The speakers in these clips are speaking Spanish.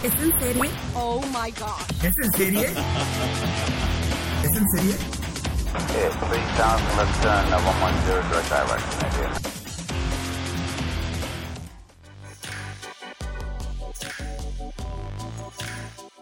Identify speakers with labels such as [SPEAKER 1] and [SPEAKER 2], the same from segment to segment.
[SPEAKER 1] ¿Es en serie?
[SPEAKER 2] Oh my gosh.
[SPEAKER 1] ¿Es en serie? ¿Es en serie?
[SPEAKER 3] Okay, 3000, left turn, 110, direct direction, idea.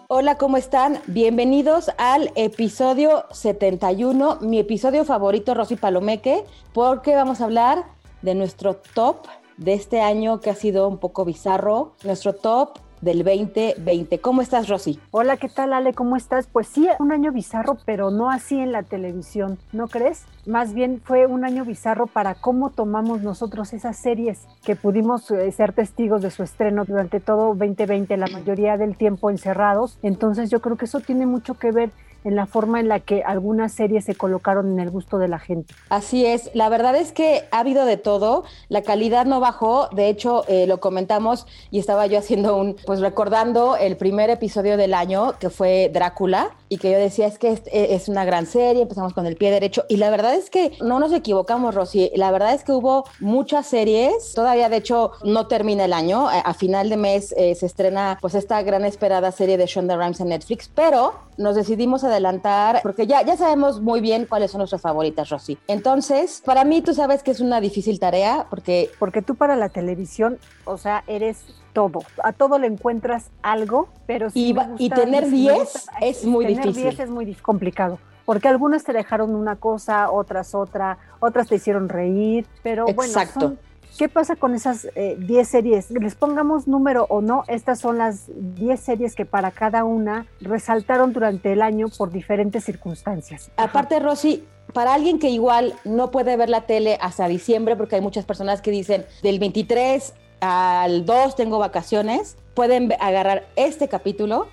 [SPEAKER 4] Hola, ¿cómo están? Bienvenidos al episodio 71, mi episodio favorito, Rosy Palomeque, porque vamos a hablar de nuestro top de este año que ha sido un poco bizarro, nuestro top del 2020. ¿Cómo estás, Rosy?
[SPEAKER 5] Hola, ¿qué tal, Ale? ¿Cómo estás? Pues sí, un año bizarro, pero no así en la televisión, ¿no crees? Más bien fue un año bizarro para cómo tomamos nosotros esas series que pudimos eh, ser testigos de su estreno durante todo 2020, la mayoría del tiempo encerrados. Entonces yo creo que eso tiene mucho que ver en la forma en la que algunas series se colocaron en el gusto de la gente.
[SPEAKER 4] Así es, la verdad es que ha habido de todo, la calidad no bajó, de hecho eh, lo comentamos y estaba yo haciendo un, pues recordando el primer episodio del año que fue Drácula y que yo decía es que es, es una gran serie, empezamos con el pie derecho y la verdad es que no nos equivocamos, Rosy, la verdad es que hubo muchas series, todavía de hecho no termina el año, a, a final de mes eh, se estrena pues esta gran esperada serie de Shonda Rhimes en Netflix, pero nos decidimos a adelantar, porque ya, ya sabemos muy bien cuáles son nuestras favoritas, Rosy. Entonces, para mí tú sabes que es una difícil tarea, porque...
[SPEAKER 5] Porque tú para la televisión, o sea, eres todo. A todo le encuentras algo, pero
[SPEAKER 4] sí y, y tener 10 es muy
[SPEAKER 5] tener
[SPEAKER 4] difícil.
[SPEAKER 5] 10 es muy complicado. Porque algunas te dejaron una cosa, otras otra, otras te hicieron reír, pero
[SPEAKER 4] Exacto.
[SPEAKER 5] bueno, son, ¿Qué pasa con esas 10 eh, series? Les pongamos número o no, estas son las 10 series que para cada una resaltaron durante el año por diferentes circunstancias.
[SPEAKER 4] Aparte, Rosy, para alguien que igual no puede ver la tele hasta diciembre, porque hay muchas personas que dicen del 23 al 2 tengo vacaciones, pueden agarrar este capítulo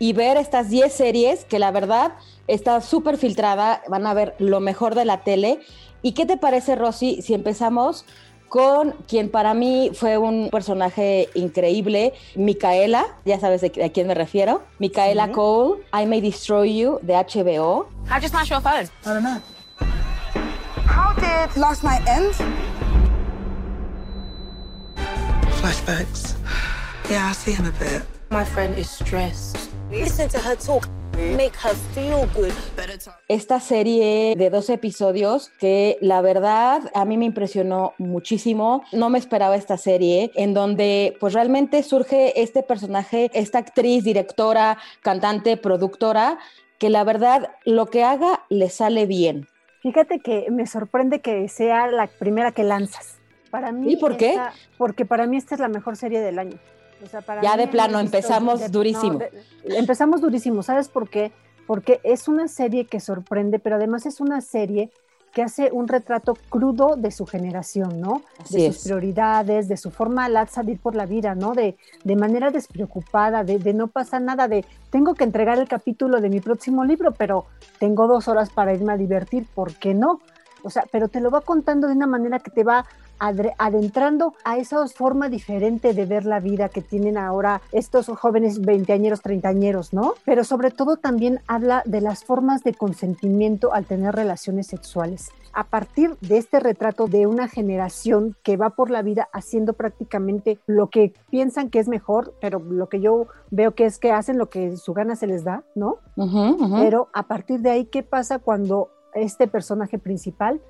[SPEAKER 4] y ver estas 10 series que la verdad está súper filtrada, van a ver lo mejor de la tele. ¿Y qué te parece, Rosy, si empezamos con quien para mí fue un personaje increíble, Micaela, ya sabes de, a quién me refiero, Micaela. Cole, I May Destroy You de HBO.
[SPEAKER 2] How'd you smash your phone?
[SPEAKER 1] I don't know.
[SPEAKER 2] How did last night end?
[SPEAKER 1] Flashbacks. Yeah, I see him a bit.
[SPEAKER 6] My friend is stressed. Listen to her talk. Make her feel good.
[SPEAKER 1] Better time.
[SPEAKER 4] Esta serie de dos episodios que la verdad a mí me impresionó muchísimo. No me esperaba esta serie en donde pues realmente surge este personaje, esta actriz, directora, cantante, productora, que la verdad lo que haga le sale bien.
[SPEAKER 5] Fíjate que me sorprende que sea la primera que lanzas. Para mí
[SPEAKER 4] ¿Y por qué?
[SPEAKER 5] esta- porque para mí esta es la mejor serie del año. O sea, para
[SPEAKER 4] Ya de plano, empezamos durísimo.
[SPEAKER 5] de- empezamos durísimo, ¿sabes por qué? Porque es una serie que sorprende, pero además es una serie que hace un retrato crudo de su generación, ¿no?
[SPEAKER 4] Así
[SPEAKER 5] de
[SPEAKER 4] es.
[SPEAKER 5] sus prioridades, de su forma de salir por la vida, ¿no? De, de manera despreocupada, de, de no pasa nada, de tengo que entregar el capítulo de mi próximo libro, pero tengo dos horas para irme a divertir, ¿por qué no? O sea, pero te lo va contando de una manera que te va adentrando a esa forma diferente de ver la vida que tienen ahora estos jóvenes veinteañeros, treintañeros, ¿no? Pero sobre todo también habla de las formas de consentimiento al tener relaciones sexuales. A partir de este retrato de una generación que va por la vida haciendo prácticamente lo que piensan que es mejor, pero lo que yo veo que es que hacen lo que su gana se les da, ¿no? Pero a partir de ahí, ¿qué pasa cuando este personaje principal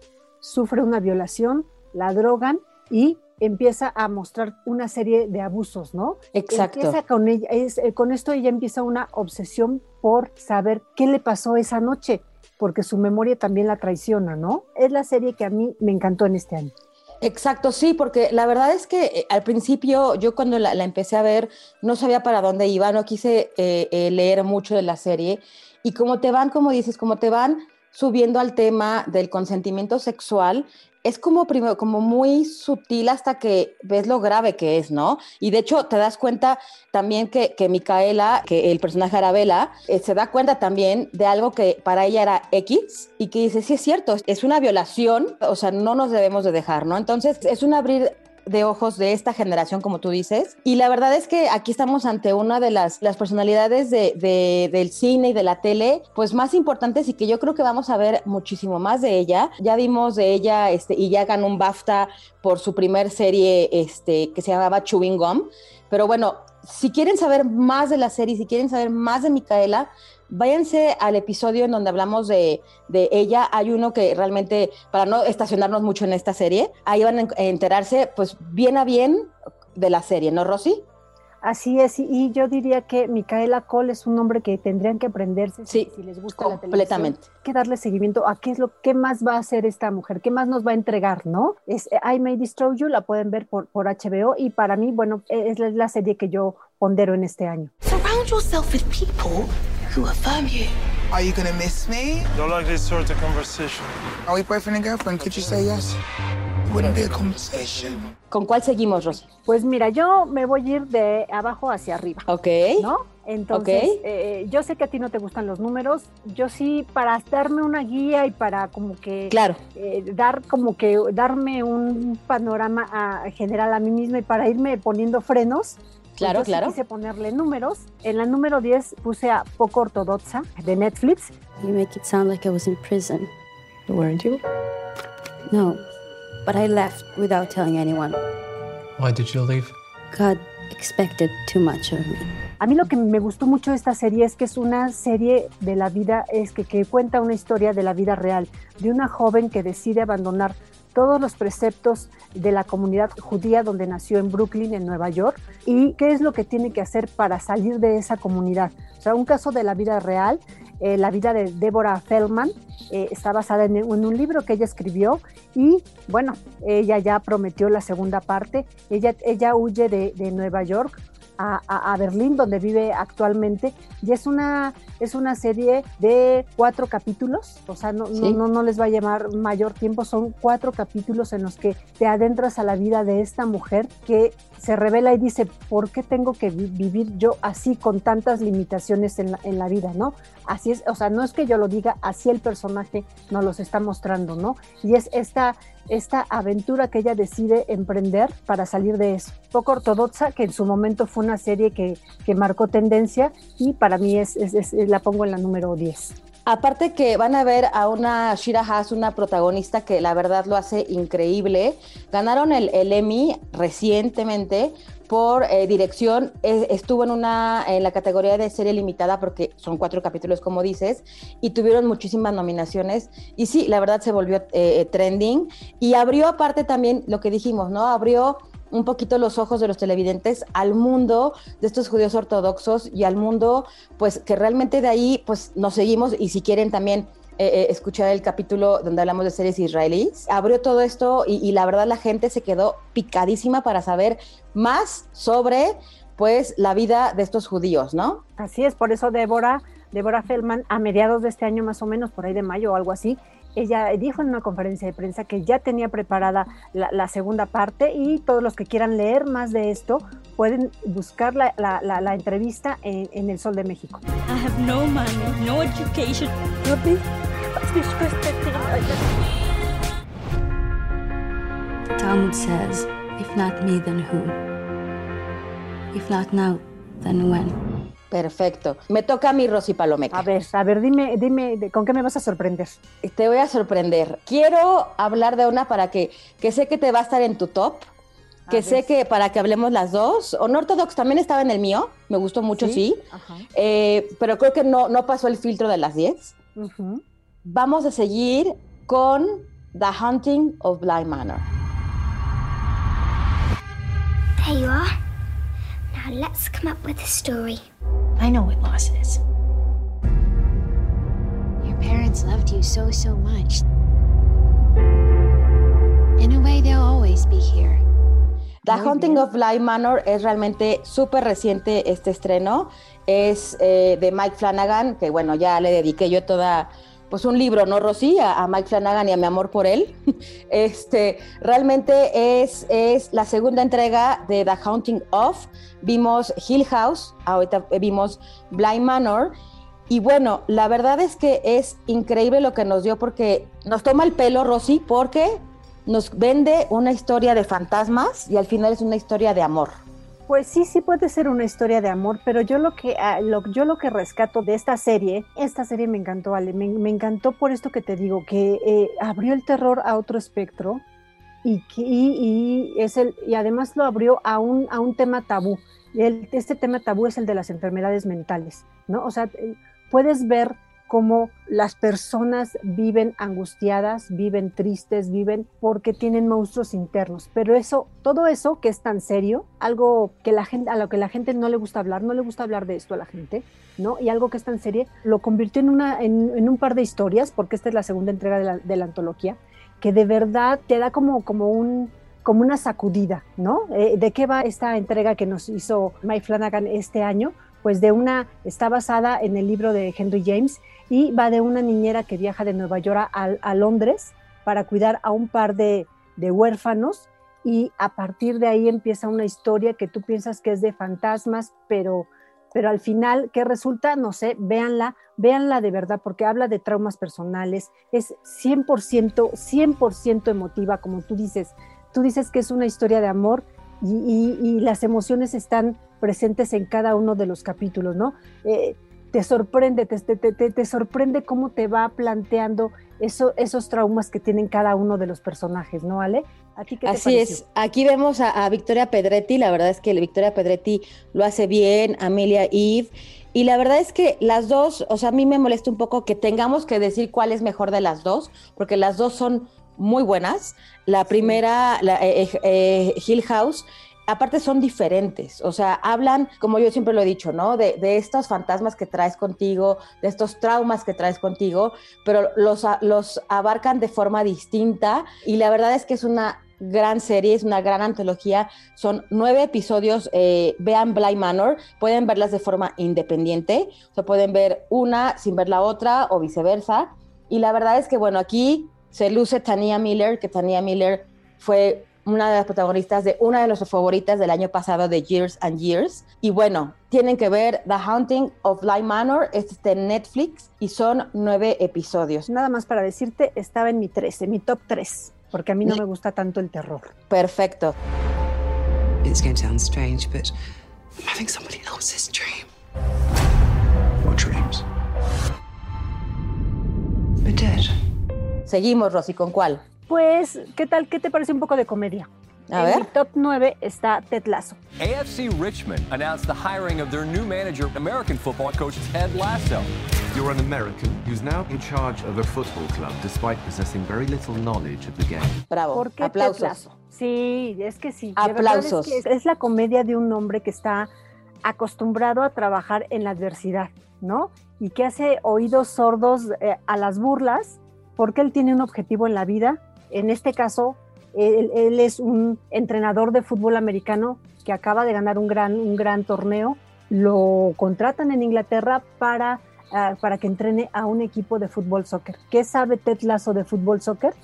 [SPEAKER 5] sufre una violación, la drogan y empieza a mostrar una serie de abusos, ¿no?
[SPEAKER 4] Exacto.
[SPEAKER 5] Empieza con ella, es, eh, con esto ella empieza una obsesión por saber qué le pasó esa noche, porque su memoria también la traiciona, ¿no? Es la serie que a mí me encantó en este año.
[SPEAKER 4] Exacto, sí, porque la verdad es que eh, al principio yo cuando la, la empecé a ver no sabía para dónde iba, no quise eh, eh, leer mucho de la serie y como te van, como dices, como te van subiendo al tema del consentimiento sexual, es como primero, como muy sutil hasta que ves lo grave que es, ¿no? Y de hecho te das cuenta también que, que Micaela, que el personaje Arabella, eh, se da cuenta también de algo que para ella era X y que dice, sí es cierto, es una violación, o sea, no nos debemos de dejar, ¿no? Entonces es un abrir de ojos de esta generación, como tú dices. Y la verdad es que aquí estamos ante una de las, las personalidades de, de, del cine y de la tele, pues más importantes y que yo creo que vamos a ver muchísimo más de ella. Ya vimos de ella este, y ya ganó un BAFTA por su primer serie este, que se llamaba Chewing Gum. Pero bueno, si quieren saber más de la serie, si quieren saber más de Micaela, váyanse al episodio en donde hablamos de, de, ella. Hay uno que realmente, para no estacionarnos mucho en esta serie, ahí van a enterarse, pues bien a bien de la serie, ¿no, Rosy?
[SPEAKER 5] Así es, y yo diría que Micaela Cole es un nombre que tendrían que aprenderse
[SPEAKER 4] sí,
[SPEAKER 5] si, si, les gusta
[SPEAKER 4] completamente.
[SPEAKER 5] la televisión. Hay que darle seguimiento a qué es lo que más va a hacer esta mujer, qué más nos va a entregar, ¿no? Es I May Destroy You, la pueden ver por, por HBO y para mí, bueno, es la, la serie que yo pondero en este año.
[SPEAKER 6] Surround yourself with people who affirm you.
[SPEAKER 1] Are you gonna miss me?
[SPEAKER 7] Don't like this sort of conversation.
[SPEAKER 1] Are we boyfriend and girlfriend? Could you say yes? Wouldn't be a conversation.
[SPEAKER 4] ¿Con cuál seguimos, Rosy?
[SPEAKER 5] Pues mira, yo me voy a ir de abajo hacia arriba.
[SPEAKER 4] Ok.
[SPEAKER 5] ¿No? Entonces,
[SPEAKER 4] Ok.
[SPEAKER 5] eh, yo sé que a ti no te gustan los números. Yo sí, para darme una guía y para como que
[SPEAKER 4] Claro.
[SPEAKER 5] eh, dar como que darme un panorama a- general a mí misma y para irme poniendo frenos. Pues
[SPEAKER 4] Claro,
[SPEAKER 5] yo sí
[SPEAKER 4] claro.
[SPEAKER 5] quise ponerle números. En la número 10 puse a Poco Ortodoxa de Netflix.
[SPEAKER 8] You make it sound like I was in prison.
[SPEAKER 9] Weren't you?
[SPEAKER 8] No, but I left without telling anyone.
[SPEAKER 9] Why did you leave?
[SPEAKER 8] God expected too much of me.
[SPEAKER 5] A mí lo que me gustó mucho de esta serie es que es una serie de la vida, es que, que cuenta una historia de la vida real, de una joven que decide abandonar todos los preceptos de la comunidad judía donde nació en Brooklyn, en Nueva York, y qué es lo que tiene que hacer para salir de esa comunidad. O sea, un caso de la vida real, eh, la vida de Deborah Feldman, eh, está basada en, un libro que ella escribió y bueno, ella ya prometió la segunda parte, ella, ella huye de Nueva York a, a, a, Berlín, donde vive actualmente, y es una, es una serie de cuatro capítulos, o sea, no,
[SPEAKER 4] Sí.
[SPEAKER 5] no, no, no les va a llevar mayor tiempo, son cuatro capítulos en los que te adentras a la vida de esta mujer que se revela y dice, ¿por qué tengo que vi- vivir yo así con tantas limitaciones en la, en la vida, no? Así es, o sea, no es que yo lo diga, así el personaje nos los está mostrando, ¿no? Y es esta, esta aventura que ella decide emprender para salir de eso. Poco ortodoxa, que en su momento fue una serie que, que marcó tendencia y para mí es, la pongo en la número 10.
[SPEAKER 4] Aparte que van a ver a una Shira Haas, una protagonista que la verdad lo hace increíble. Ganaron el, el Emmy recientemente por eh, dirección. Eh, estuvo en una en la categoría de serie limitada porque son cuatro capítulos como dices y tuvieron muchísimas nominaciones y sí, la verdad se volvió eh, trending y abrió aparte también lo que dijimos, ¿no? Abrió un poquito los ojos de los televidentes al mundo de estos judíos ortodoxos y al mundo, pues que realmente de ahí, pues nos seguimos y si quieren también eh, eh, escuchar el capítulo donde hablamos de series israelíes, abrió todo esto y, la verdad la gente se quedó picadísima para saber más sobre, pues, la vida de estos judíos, ¿no?
[SPEAKER 5] Así es, por eso Débora, Débora Feldman, a mediados de este año más o menos, por ahí de mayo o algo así, ella dijo en una conferencia de prensa que ya tenía preparada la, la segunda parte y todos los que quieran leer más de esto pueden buscar la, la, la, la entrevista en, en, El Sol de México.
[SPEAKER 10] I have no money, no education.
[SPEAKER 8] Talmud says, if not me, then who? If not now, then when?
[SPEAKER 4] Perfecto. Me toca a mí, Rosy Palomeca.
[SPEAKER 5] A ver, a ver, dime, dime, ¿con qué me vas a sorprender?
[SPEAKER 4] Te voy a sorprender. Quiero hablar de una para que, que sé que te va a estar en tu top, que sé que para que hablemos las dos. Unorthodox también estaba en el mío, me gustó mucho, sí,
[SPEAKER 5] Ajá.
[SPEAKER 4] Eh, pero creo que no, no pasó el filtro de las 10.
[SPEAKER 5] Ujú.
[SPEAKER 4] Vamos a seguir con The Hunting of Bly Manor.
[SPEAKER 11] There you are. Now let's come up with a story.
[SPEAKER 6] I know what loss is.
[SPEAKER 12] Your parents loved you so, so much. In a way, they'll always be here.
[SPEAKER 4] The
[SPEAKER 5] bien.
[SPEAKER 4] of Bly Manor es realmente súper reciente este estreno. Es eh, de Mike Flanagan, que bueno, ya le dediqué yo toda pues un libro, ¿no, Rosy? A, Mike Flanagan y a mi amor por él. Este, realmente es, es la segunda entrega de The Haunting of. Vimos Hill House, ahorita vimos Blind Manor. Y bueno, la verdad es que es increíble lo que nos dio porque nos toma el pelo, Rosy, porque nos vende una historia de fantasmas y al final es una historia de amor.
[SPEAKER 5] Pues sí, sí puede ser una historia de amor, pero yo lo que, ah, yo lo que rescato de esta serie, esta serie me encantó, Ale, me, encantó por esto que te digo, que eh, abrió el terror a otro espectro y, y, es el, y además lo abrió a un, a un tema tabú. El, este tema tabú es el de las enfermedades mentales, ¿no? O sea, puedes ver cómo las personas viven angustiadas, viven tristes, viven porque tienen monstruos internos. Pero eso, todo eso que es tan serio, algo que la gente, a lo que la gente no le gusta hablar, no le gusta hablar de esto a la gente, ¿no? Y algo que es tan serio, lo convirtió en, una, en, un par de historias, porque esta es la segunda entrega de la, de la antología, que de verdad te da como, como un, como una sacudida, ¿no? Eh, ¿De qué va esta entrega que nos hizo Mike Flanagan este año? Pues de una, está basada en el libro de Henry James y va de una niñera que viaja de Nueva York a, Londres para cuidar a un par de, huérfanos y a partir de ahí empieza una historia que tú piensas que es de fantasmas, pero, pero al final, ¿qué resulta? No sé, véanla, véanla de verdad porque habla de traumas personales, es 100%, 100% emotiva, como tú dices, tú dices que es una historia de amor y, las emociones están presentes en cada uno de los capítulos, ¿no? Eh, te sorprende, te, te, te, sorprende cómo te va planteando eso, esos traumas que tienen cada uno de los personajes, ¿no, Ale?
[SPEAKER 4] Así es, aquí vemos a, Victoria Pedretti, la verdad es que Victoria Pedretti lo hace bien, Amelia Eve, y la verdad es que las dos, o sea, a mí me molesta un poco que tengamos que decir cuál es mejor de las dos, porque las dos son muy buenas. La primera, la, eh, eh, eh, Hill House, aparte son diferentes, o sea, hablan, como yo siempre lo he dicho, ¿no? De, estos fantasmas que traes contigo, de estos traumas que traes contigo, pero los, los abarcan de forma distinta y la verdad es que es una gran serie, es una gran antología, son nueve episodios, eh, vean Blind Manor, pueden verlas de forma independiente, o pueden ver una sin ver la otra o viceversa, y la verdad es que, bueno, aquí se luce Tania Miller, que Tania Miller fue una de las protagonistas de una de nuestras favoritas del año pasado de Years and Years. Y bueno, tienen que ver The Haunting of Light Manor, este está en Netflix y son nueve episodios.
[SPEAKER 5] Nada más para decirte, estaba en mi 13, mi top 3, porque a mí no me gusta tanto el terror.
[SPEAKER 4] Perfecto.
[SPEAKER 13] It's going to sound strange, but I'm having somebody else's dream. What dreams?
[SPEAKER 4] We're dead. Seguimos, Rosy, ¿con cuál?
[SPEAKER 5] Pues, ¿qué tal? ¿Qué te parece un poco de comedia?
[SPEAKER 4] A en ver.
[SPEAKER 5] mi top 9 está Ted Lasso.
[SPEAKER 14] AFC Richmond announced the hiring of their new manager, American football coach Ted Lasso.
[SPEAKER 15] You're an American who's now in charge of a football club despite possessing very little knowledge of the game.
[SPEAKER 4] Bravo.
[SPEAKER 5] ¿Por qué
[SPEAKER 4] Aplausos.
[SPEAKER 5] Ted Lasso? Sí, es que sí.
[SPEAKER 4] Aplausos.
[SPEAKER 5] Es, que es, la comedia de un hombre que está acostumbrado a trabajar en la adversidad, ¿no? Y que hace oídos sordos eh, a las burlas porque él tiene un objetivo en la vida en este caso, él, es un entrenador de fútbol americano que acaba de ganar un gran, un gran torneo. Lo contratan en Inglaterra para, ah, para que entrene a un equipo de fútbol soccer. ¿Qué sabe Ted Lasso de fútbol soccer?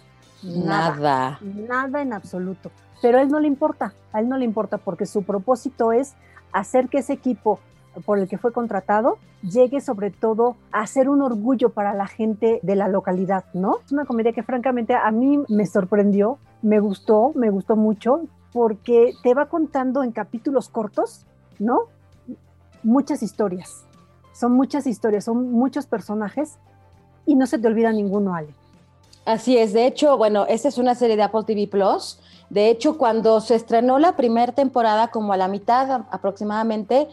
[SPEAKER 4] Nada.
[SPEAKER 5] Nada en absoluto. Pero a él no le importa, a él no le importa porque su propósito es hacer que ese equipo por el que fue contratado llegue sobre todo a ser un orgullo para la gente de la localidad, ¿no? Es una comedia que francamente a mí me sorprendió, me gustó, me gustó mucho, porque te va contando en capítulos cortos, ¿no? Muchas historias. Son muchas historias, son muchos personajes y no se te olvida ninguno, Ale.
[SPEAKER 4] Así es, de hecho, bueno, esta es una serie de Apple TV Plus. De hecho, cuando se estrenó la primera temporada, como a la mitad aproximadamente,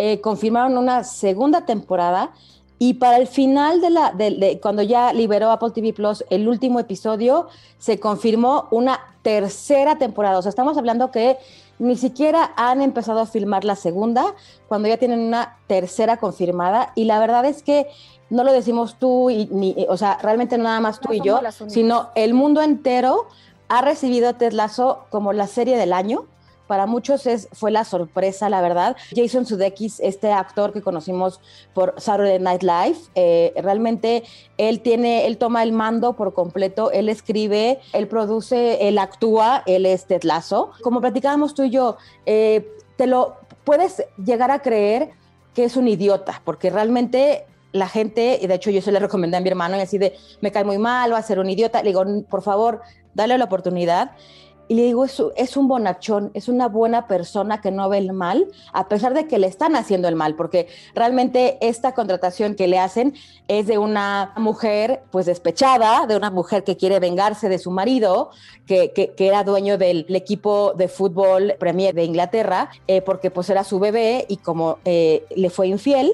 [SPEAKER 4] eh, confirmaron una segunda temporada y para el final de la, de, cuando ya liberó Apple TV Plus el último episodio, se confirmó una tercera temporada. O sea, estamos hablando que ni siquiera han empezado a filmar la segunda, cuando ya tienen una tercera confirmada. Y la verdad es que no lo decimos tú y ni, o sea, realmente nada más tú y yo, sino el mundo entero ha recibido Ted Lasso como la serie del año para muchos es, fue la sorpresa, la verdad. Jason Sudeikis, este actor que conocimos por Saturday Night Live, eh, realmente él tiene, él toma el mando por completo, él escribe, él produce, él actúa, él es Ted Lasso. Como platicábamos tú y yo, eh, te lo puedes llegar a creer que es un idiota, porque realmente la gente, y de hecho yo se le recomendé a mi hermano y así de, me cae muy mal, va a ser un idiota, le digo, por favor, dale la oportunidad. Y le digo, es, es un bonachón, es una buena persona que no ve el mal, a pesar de que le están haciendo el mal, porque realmente esta contratación que le hacen es de una mujer pues despechada, de una mujer que quiere vengarse de su marido, que, que, que era dueño del equipo de fútbol Premier de Inglaterra, eh, porque pues era su bebé y como eh, le fue infiel,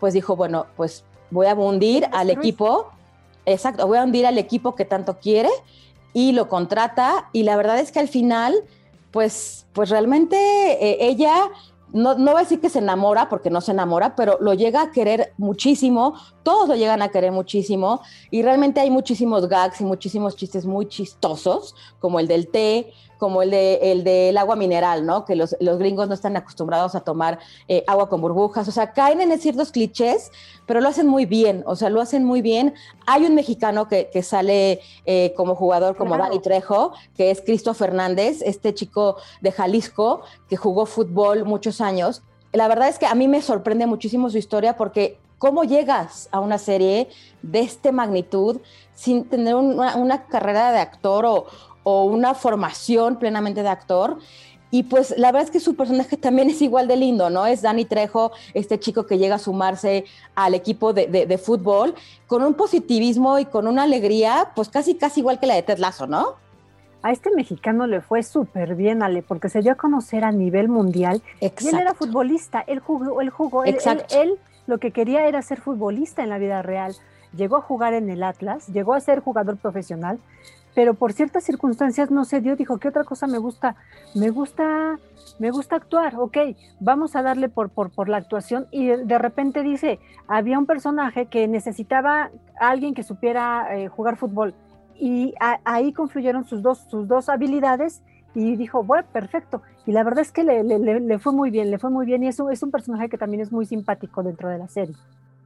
[SPEAKER 4] pues dijo, bueno, pues voy a hundir al equipo, exacto, voy a hundir al equipo que tanto quiere y lo contrata y la verdad es que al final, pues, pues realmente eh, ella no, no voy a decir que se enamora, porque no se enamora, pero lo llega a querer muchísimo, todos lo llegan a querer muchísimo, y realmente hay muchísimos gags y muchísimos chistes muy chistosos, como el del té, como el, de, el del agua mineral, ¿no? Que los, los, gringos no están acostumbrados a tomar eh, agua con burbujas, o sea, caen en ciertos clichés, pero lo hacen muy bien, o sea, lo hacen muy bien. Hay un mexicano que, que sale eh, como jugador, como claro. Dani Trejo, que es Cristo Fernández, este chico de Jalisco que jugó fútbol muchos años. La verdad es que a mí me sorprende muchísimo su historia porque ¿Cómo llegas a una serie de esta magnitud sin tener una, una carrera de actor o, o una formación plenamente de actor. Y pues la verdad es que su personaje también es igual de lindo, ¿no? Es Dani Trejo, este chico que llega a sumarse al equipo de, de, de, fútbol con un positivismo y con una alegría, pues casi, casi igual que la de Ted Lasso, ¿no?
[SPEAKER 5] A este mexicano le fue súper bien, Ale, porque se dio a conocer a nivel mundial. Exacto. Y él era futbolista, él jugó, él jugó, él, él, él lo que quería era ser futbolista en la vida real. Llegó a jugar en el Atlas, llegó a ser jugador profesional, pero por ciertas circunstancias no se dio, dijo, ¿qué otra cosa me gusta? Me gusta, me gusta actuar, ok, vamos a darle por, por, por la actuación y de repente dice, había un personaje que necesitaba a alguien que supiera eh, jugar fútbol y ahí confluyeron sus dos, sus dos habilidades y dijo, bueno, perfecto. Y la verdad es que le, le, le, fue muy bien, le fue muy bien y eso es un personaje que también es muy simpático dentro de la serie.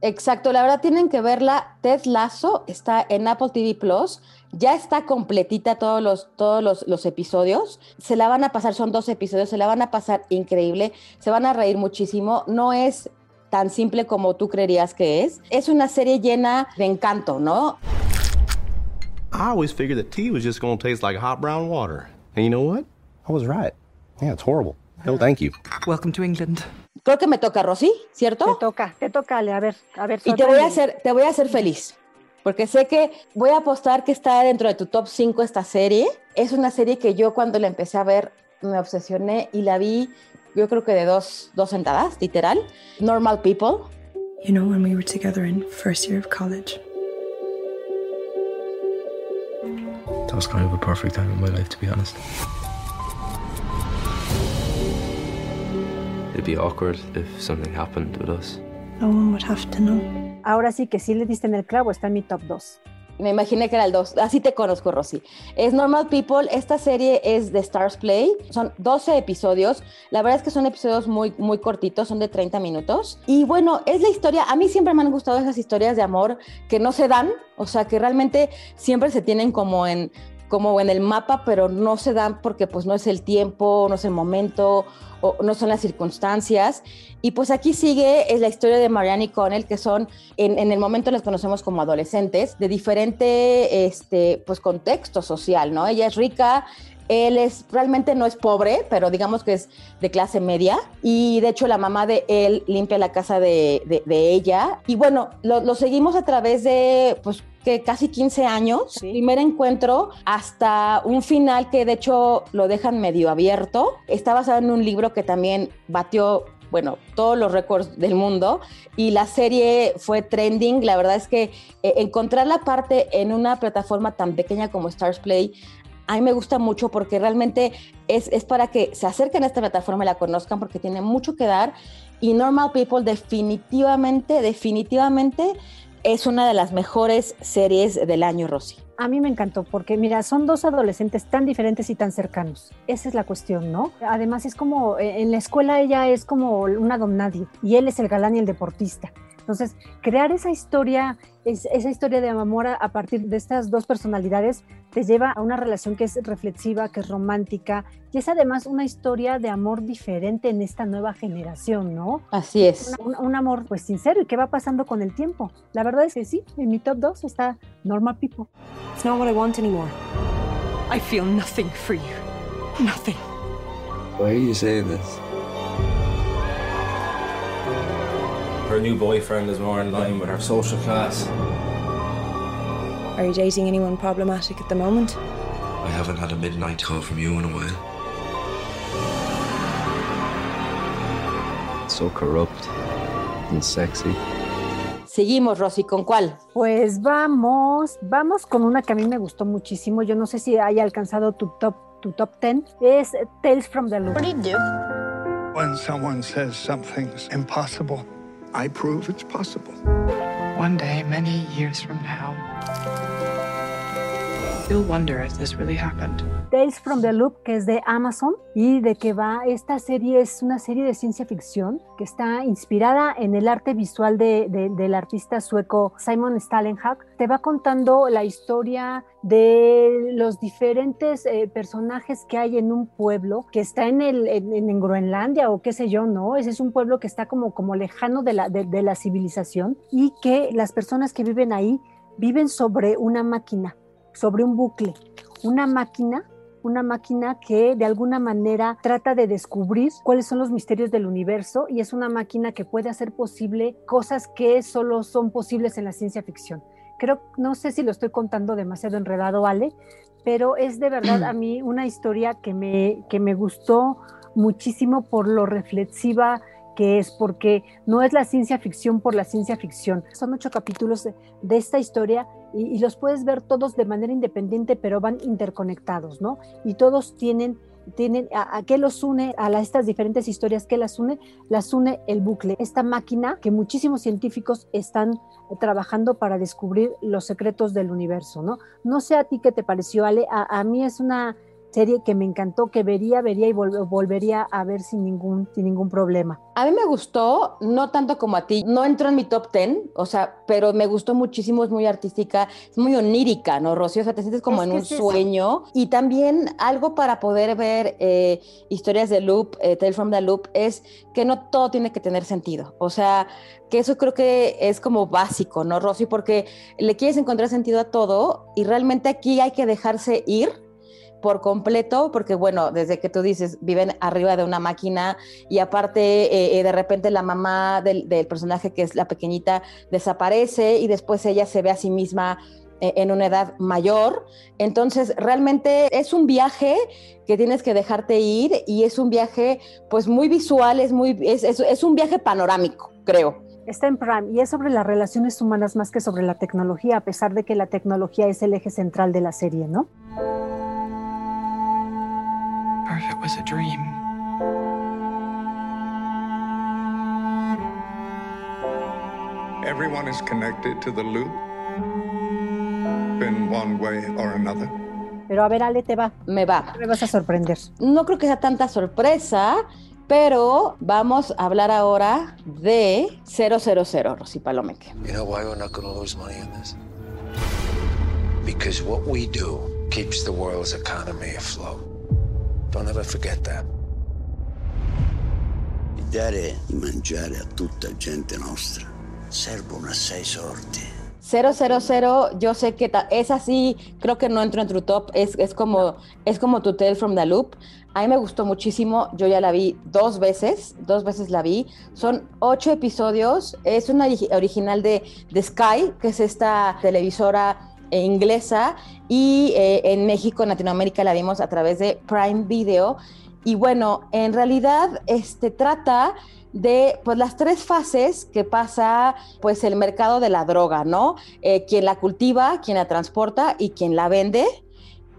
[SPEAKER 4] Exacto, la verdad tienen que verla. Ted Lasso está en Apple TV Plus. Ya está completita todos los, todos los, los, episodios. Se la van a pasar, son dos episodios, se la van a pasar increíble. Se van a reír muchísimo. No es tan simple como tú creerías que es. Es una serie llena de encanto, ¿no?
[SPEAKER 16] I always figured that tea was just going to taste like hot brown water. And you know what? I was right. Yeah, it's horrible. No, thank you.
[SPEAKER 17] Welcome to England.
[SPEAKER 4] Creo que me toca, Rosy, ¿cierto?
[SPEAKER 5] Te toca, te toca, Ale, a ver, a ver.
[SPEAKER 4] Y te voy a hacer, te voy a hacer feliz, porque sé que voy a apostar que está dentro de tu top 5 esta serie. Es una serie que yo cuando la empecé a ver me obsesioné y la vi, yo creo que de dos, dos sentadas, literal. Normal People.
[SPEAKER 9] You know, when we were together in first year of college.
[SPEAKER 18] That was kind of a perfect time in my life, to be honest.
[SPEAKER 19] It'd be awkward if something happened with us.
[SPEAKER 9] No one would have to know.
[SPEAKER 5] Ahora sí que sí le diste en el clavo, está en mi top 2.
[SPEAKER 4] Me imaginé que era el 2. Así te conozco, Rosy. Es Normal People. Esta serie es de Stars Play. Son 12 episodios. La verdad es que son episodios muy, muy cortitos, son de 30 minutos. Y bueno, es la historia. A mí siempre me han gustado esas historias de amor que no se dan. O sea, que realmente siempre se tienen como en como en el mapa, pero no se dan porque pues no es el tiempo, no es el momento, o no son las circunstancias. Y pues aquí sigue es la historia de Marianne y Connell, que son, en, en, el momento las conocemos como adolescentes, de diferente este, pues, contexto social, ¿no? Ella es rica, él es, realmente no es pobre, pero digamos que es de clase media. Y de hecho la mamá de él limpia la casa de, de, de ella. Y bueno, lo, lo, seguimos a través de, pues, que casi 15 años, sí. primer encuentro, hasta un final que de hecho lo dejan medio abierto. Está basado en un libro que también batió bueno, todos los récords del mundo y la serie fue trending. La verdad es que eh, encontrar la parte en una plataforma tan pequeña como Stars Play a mí me gusta mucho porque realmente es, es, para que se acerquen a esta plataforma y la conozcan porque tiene mucho que dar. Y Normal People definitivamente, definitivamente es una de las mejores series del año, Rosy.
[SPEAKER 5] A mí me encantó porque, mira, son dos adolescentes tan diferentes y tan cercanos. Esa es la cuestión, ¿no? Además es como, eh, en la escuela ella es como una don nadie y él es el galán y el deportista. Entonces, crear esa historia, esa historia de amor a, partir de estas dos personalidades te lleva a una relación que es reflexiva, que es romántica y es además una historia de amor diferente en esta nueva generación, ¿no?
[SPEAKER 4] Así es.
[SPEAKER 5] Un, amor pues sincero y que va pasando con el tiempo. La verdad es que sí, en mi top 2 está Normal People.
[SPEAKER 6] It's not what I want anymore. I feel nothing for you. Nothing.
[SPEAKER 19] Why are you saying this?
[SPEAKER 18] Her new boyfriend is more in line with her social class.
[SPEAKER 6] Are you dating anyone problematic at the moment?
[SPEAKER 18] I haven't had a midnight call from you in a while.
[SPEAKER 19] So corrupt and sexy.
[SPEAKER 4] Seguimos, Rosy, ¿con cuál?
[SPEAKER 5] Pues vamos, vamos con una que a mí me gustó muchísimo. Yo no sé si haya alcanzado tu top, tu top 10. Es Tales from the Loop.
[SPEAKER 1] What do you do? When someone says something's impossible, I prove it's possible.
[SPEAKER 9] One day, many years from now, you'll wonder if this really happened.
[SPEAKER 5] Tales from the Loop, que es de Amazon, y de que va, esta serie es una serie de ciencia ficción que está inspirada en el arte visual de, del artista sueco Simon Stallenhag. Te va contando la historia de los diferentes eh, personajes que hay en un pueblo que está en, el, en, Groenlandia o qué sé yo, ¿no? Ese es un pueblo que está como, como lejano de la, de la civilización y que las personas que viven ahí viven sobre una máquina, sobre un bucle, una máquina una máquina que de alguna manera trata de descubrir cuáles son los misterios del universo y es una máquina que puede hacer posible cosas que solo son posibles en la ciencia ficción. Creo, no sé si lo estoy contando demasiado enredado, Ale, pero es de verdad a mí una historia que me, que me gustó muchísimo por lo reflexiva que es, porque no es la ciencia ficción por la ciencia ficción. Son ocho capítulos de, esta historia y, los puedes ver todos de manera independiente, pero van interconectados, ¿no? Y todos tienen, tienen a, qué los une, a estas diferentes historias, ¿qué las une? Las une el bucle, esta máquina que muchísimos científicos están trabajando para descubrir los secretos del universo, ¿no? No sé a ti qué te pareció, Ale, a mí es una serie que me encantó, que vería, vería y volvería a ver sin ningún, sin ningún problema.
[SPEAKER 4] A mí me gustó, no tanto como a ti, no entró en mi top 10, o sea, pero me gustó muchísimo, es muy artística, es muy onírica, ¿no, Rocío? O sea, te sientes como en un sueño. Y también algo para poder ver eh, historias de Loop, eh, Tale from the Loop, es que no todo tiene que tener sentido. O sea, que eso creo que es como básico, ¿no, Rocío? Porque le quieres encontrar sentido a todo y realmente aquí hay que dejarse ir por completo, porque bueno, desde que tú dices, viven arriba de una máquina y aparte eh, eh, de repente la mamá del, personaje que es la pequeñita desaparece y después ella se ve a sí misma eh, en una edad mayor. Entonces, realmente es un viaje que tienes que dejarte ir y es un viaje pues muy visual, es, muy, es, es un viaje panorámico, creo.
[SPEAKER 5] Está en Prime y es sobre las relaciones humanas más que sobre la tecnología, a pesar de que la tecnología es el eje central de la serie, ¿no?
[SPEAKER 9] Or if it was a dream.
[SPEAKER 1] Everyone is connected to the loop in one way or another.
[SPEAKER 5] Pero a ver, Ale, te va.
[SPEAKER 4] Me va.
[SPEAKER 5] Me vas a sorprender.
[SPEAKER 4] No creo que sea tanta sorpresa, pero vamos a hablar ahora de 000, Rosy Palomeque.
[SPEAKER 17] You know why we're not going to lose money on this? Because what we do keeps the world's economy afloat. Don't ever forget that.
[SPEAKER 20] Dare di mangiare a tutta gente nostra servono assai sorti.
[SPEAKER 4] 000, yo sé que es así, creo que no entro en tu top, es, es, como, es como tu Tale from the Loop. A mí me gustó muchísimo, yo ya la vi dos veces, dos veces la vi. Son ocho episodios, es una original de, de Sky, que es esta televisora inglesa y eh, en México, en Latinoamérica la vimos a través de Prime Video. Y bueno, en realidad este, trata de pues las tres fases que pasa pues el mercado de la droga, ¿no? Eh, quien la cultiva, quien la transporta y quien la vende.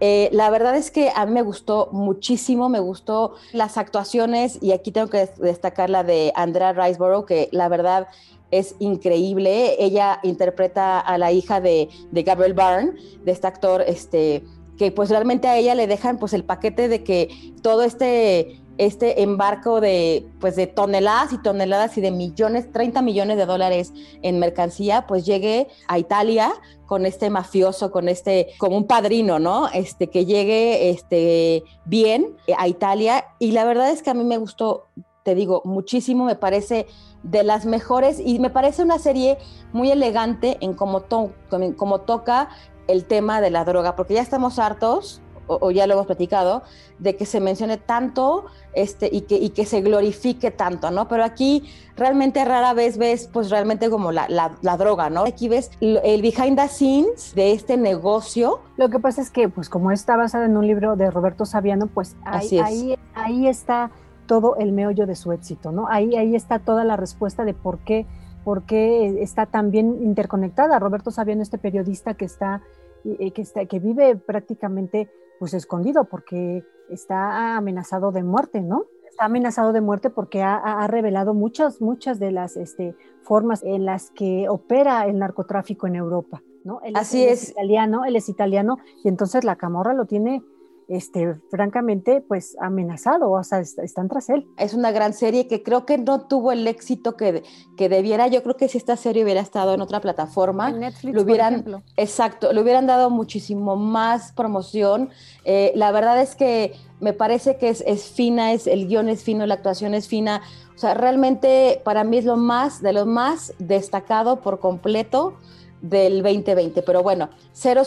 [SPEAKER 4] Eh, la verdad es que a mí me gustó muchísimo, me gustó las actuaciones y aquí tengo que destacar la de Andrea Riceborough, que la verdad es increíble. Ella interpreta a la hija de, de Gabriel Byrne, de este actor, este, que pues realmente a ella le dejan pues el paquete de que todo este este embarco de, pues, de toneladas y toneladas y de millones, 30 millones de dólares en mercancía, pues llegue a Italia con este mafioso, con este, como un padrino, ¿no? Este, que llegue este, bien a Italia. Y la verdad es que a mí me gustó, te digo, muchísimo, me parece de las mejores y me parece una serie muy elegante en cómo, to cómo toca el tema de la droga, porque ya estamos hartos o, ya lo hemos platicado, de que se mencione tanto este, y, que, y que se glorifique tanto, ¿no? Pero aquí realmente rara vez ves pues realmente como la, la, droga, ¿no? Aquí ves el behind the scenes de este negocio.
[SPEAKER 5] Lo que pasa es que pues como está basada en un libro de Roberto Saviano, pues ahí, ahí, ahí está todo el meollo de su éxito, ¿no? Ahí, ahí está toda la respuesta de por qué, por qué está tan bien interconectada. Roberto Saviano, este periodista que está, que, está, que vive prácticamente pues escondido porque está amenazado de muerte, ¿no? Está amenazado de muerte porque ha, revelado muchas, muchas de las este, formas en las que opera el narcotráfico en Europa, ¿no?
[SPEAKER 4] Así es.
[SPEAKER 5] italiano, él es italiano y entonces la camorra lo tiene este, francamente, pues amenazado, o sea, están tras él.
[SPEAKER 4] Es una gran serie que creo que no tuvo el éxito que, que debiera. Yo creo que si esta serie hubiera estado en otra plataforma,
[SPEAKER 5] en Netflix,
[SPEAKER 4] lo hubieran,
[SPEAKER 5] por ejemplo.
[SPEAKER 4] exacto, le hubieran dado muchísimo más promoción. Eh, la verdad es que me parece que es, es fina, es, el guion es fino, la actuación es fina. O sea, realmente para mí es lo más, de lo más destacado por completo del 2020. Pero bueno, 000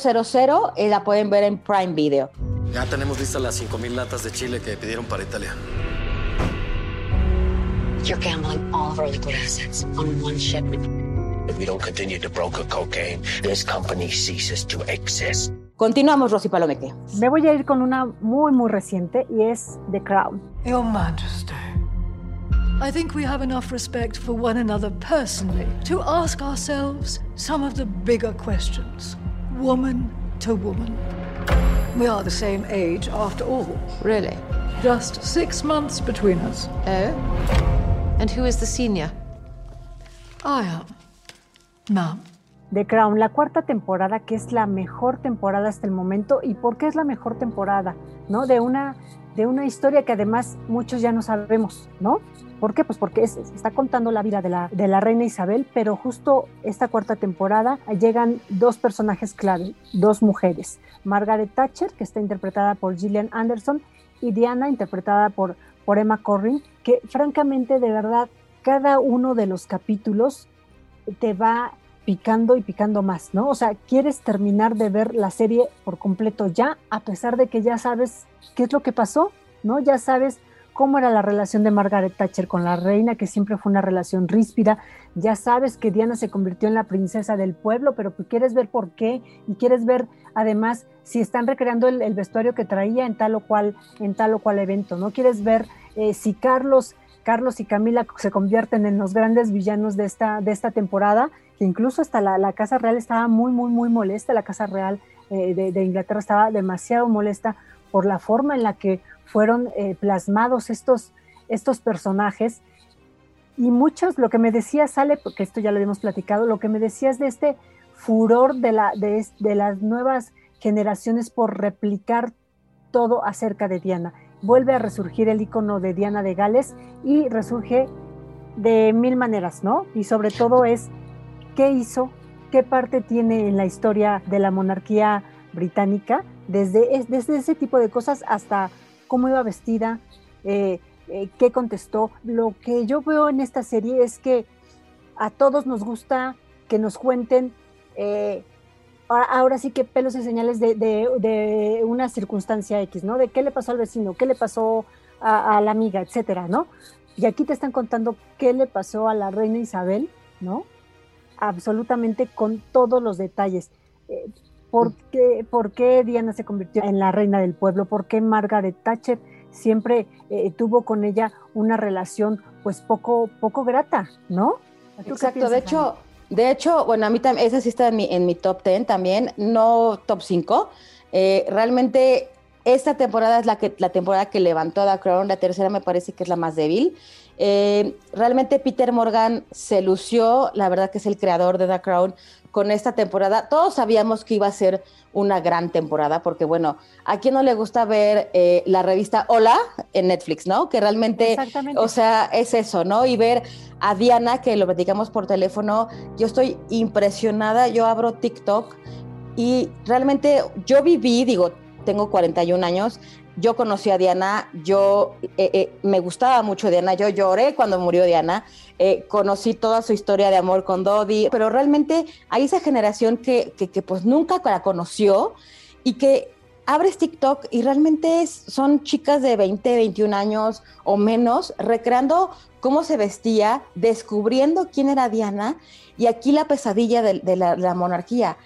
[SPEAKER 4] eh, la pueden ver en Prime Video.
[SPEAKER 21] Ya tenemos listas las 5.000 latas de chile que pidieron para Italia.
[SPEAKER 6] You're gambling all of our liquid assets on one shipment.
[SPEAKER 17] If we don't continue to broker cocaine, this company ceases to exist.
[SPEAKER 4] Continuamos, Rosy Palomeque.
[SPEAKER 5] Me voy a ir con una muy, muy reciente y es The Crown.
[SPEAKER 22] Your Majesty. I think we have enough respect for one another personally to ask ourselves some of the bigger questions, woman to woman. We are the same age after all.
[SPEAKER 4] Really?
[SPEAKER 22] Just six months between us.
[SPEAKER 4] Oh?
[SPEAKER 6] And who is the senior?
[SPEAKER 22] I am. Ma'am.
[SPEAKER 5] The Crown, la cuarta temporada, que es la mejor temporada hasta el momento. ¿Y por qué es la mejor temporada? ¿No? De una, de una historia que además muchos ya no sabemos, ¿no? ¿Por qué? Pues porque está contando la vida de la, de la reina Isabel, pero justo esta cuarta temporada llegan dos personajes clave, dos mujeres. Margaret Thatcher, que está interpretada por Gillian Anderson, y Diana, interpretada por, por Emma Corrin, que francamente, de verdad, cada uno de los capítulos te va picando y picando más, ¿no? O sea, quieres terminar de ver la serie por completo ya, a pesar de que ya sabes qué es lo que pasó, ¿no? Ya sabes cómo era la relación de Margaret Thatcher con la reina, que siempre fue una relación ríspida. Ya sabes que Diana se convirtió en la princesa del pueblo, pero pues quieres ver por qué y quieres ver además si están recreando el, vestuario que traía en tal o cual, en tal o cual evento. No quieres ver eh, si Carlos, Carlos y Camila se convierten en los grandes villanos de esta, de esta temporada, que incluso hasta la, Casa Real estaba muy, muy, muy molesta. La Casa Real eh, de Inglaterra estaba demasiado molesta por la forma en la que fueron eh, plasmados estos, estos personajes. Y muchos, lo que me decía sale, porque esto ya lo hemos platicado, lo que me decías de este furor de, la, de, de las nuevas generaciones por replicar todo acerca de Diana. Vuelve a resurgir el icono de Diana de Gales y resurge de mil maneras, ¿no? Y sobre todo es qué hizo, qué parte tiene en la historia de la monarquía británica, desde, desde ese tipo de cosas hasta cómo iba vestida, eh, eh, qué contestó. Lo que yo veo en esta serie es que a todos nos gusta que nos cuenten, eh, ahora, sí que pelos y señales de, una circunstancia X, ¿no? De qué le pasó al vecino, qué le pasó a, la amiga, etcétera, ¿no? Y aquí te están contando qué le pasó a la reina Isabel, ¿no? Absolutamente con todos los detalles. ¿Por qué, ¿Por qué, Diana se convirtió en la reina del pueblo? ¿Por qué Margaret Thatcher siempre eh, tuvo con ella una relación pues poco, poco grata, ¿no?
[SPEAKER 4] Exacto, de hecho, de hecho, bueno, a mí también, esa sí está en mi, en mi top 10 también, no top 5. Eh, realmente esta temporada es la, que, la temporada que levantó a The Crown, la tercera me parece que es la más débil. Eh, realmente Peter Morgan se lució, la verdad que es el creador de The Crown con esta temporada. Todos sabíamos que iba a ser una gran temporada, porque bueno, a quien no le gusta ver eh, la revista Hola en Netflix, ¿no? Que realmente, o sea, es eso, ¿no? Y ver a Diana, que lo platicamos por teléfono, yo estoy impresionada, yo abro TikTok y realmente yo viví, digo, tengo 41 años, yo conocí a Diana, yo eh, eh, me gustaba mucho Diana, yo lloré cuando murió Diana, eh, conocí toda su historia de amor con Dodi, pero realmente hay esa generación que, que, pues nunca la conoció y que abres TikTok y realmente son chicas de 20, 21 años o menos recreando cómo se vestía, descubriendo quién era Diana y aquí la pesadilla de, la monarquía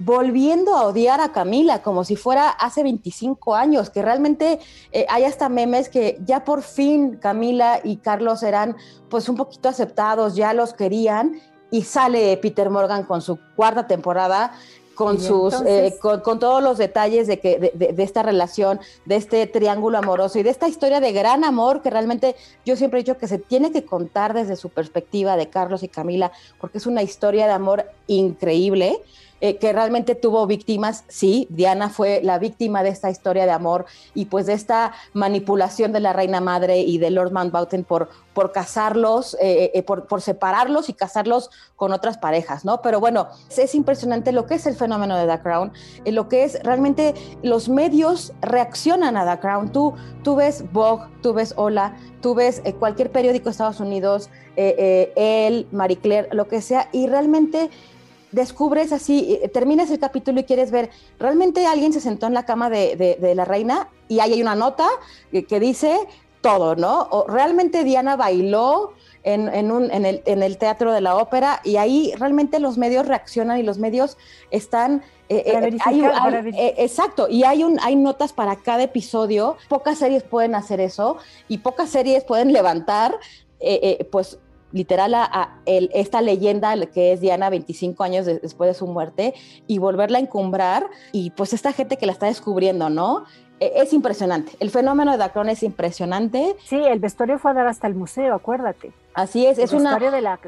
[SPEAKER 4] volviendo a odiar a Camila como si fuera hace 25 años, que realmente eh, hay hasta memes que ya por fin Camila y Carlos eran pues un poquito aceptados, ya los querían y sale Peter Morgan con su cuarta temporada con sus eh, con, todos los detalles de que de, esta relación de este triángulo amoroso y de esta historia de gran amor que realmente yo siempre he dicho que se tiene que contar desde su perspectiva de Carlos y Camila porque es una historia de amor increíble eh, que realmente tuvo víctimas, sí, Diana fue la víctima de esta historia de amor y pues de esta manipulación de la reina madre y de Lord Mountbatten por, por casarlos, eh, eh, por, por, separarlos y casarlos con otras parejas, ¿no? Pero bueno, es impresionante lo que es el fenómeno de The Crown, lo que es realmente los medios reaccionan a The Crown. Tú, tú ves Vogue, tú ves Hola, tú ves cualquier periódico de Estados Unidos, él, Marie Claire, lo que sea, y realmente descubres así, eh, terminas el capítulo y quieres ver, realmente alguien se sentó en la cama de, la reina y ahí hay una nota que, dice todo, ¿no? O realmente Diana bailó en, un, en, el, en, el, teatro de la ópera y ahí realmente los medios reaccionan y los medios están...
[SPEAKER 5] Eh,
[SPEAKER 4] eh, exacto, y hay, un, hay notas para cada episodio. Pocas series pueden hacer eso y pocas series pueden levantar pues literal a, esta leyenda que es Diana 25 años después de su muerte y volverla a encumbrar y pues esta gente que la está descubriendo, ¿no? E, es impresionante. El fenómeno de Dacron es impresionante.
[SPEAKER 5] Sí, el vestuario fue a dar hasta el museo, acuérdate.
[SPEAKER 4] Así es, es una
[SPEAKER 5] de la,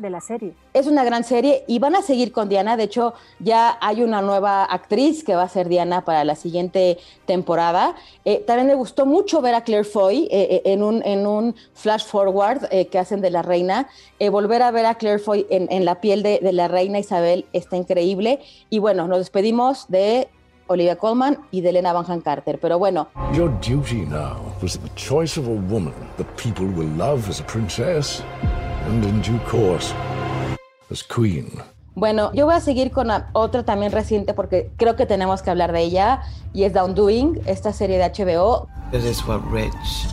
[SPEAKER 5] de la serie.
[SPEAKER 4] Es una gran serie y van a seguir con Diana. De hecho, ya hay una nueva actriz que va a ser Diana para la siguiente temporada. Eh, también me gustó mucho ver a Claire Foy eh, eh, en, un, en un flash forward que hacen de la reina. volver a ver a Claire Foy en, en la piel de, de la reina Isabel está increíble. Y bueno, nos despedimos de Olivia Colman y de Elena Van Carter. Pero bueno.
[SPEAKER 23] Your duty now was the choice of a woman that people will love as a princess and in due course as queen.
[SPEAKER 4] Bueno, yo voy a seguir con otra también reciente porque creo que tenemos que hablar de ella y es Down Doing, esta serie de HBO.
[SPEAKER 24] It is what rich,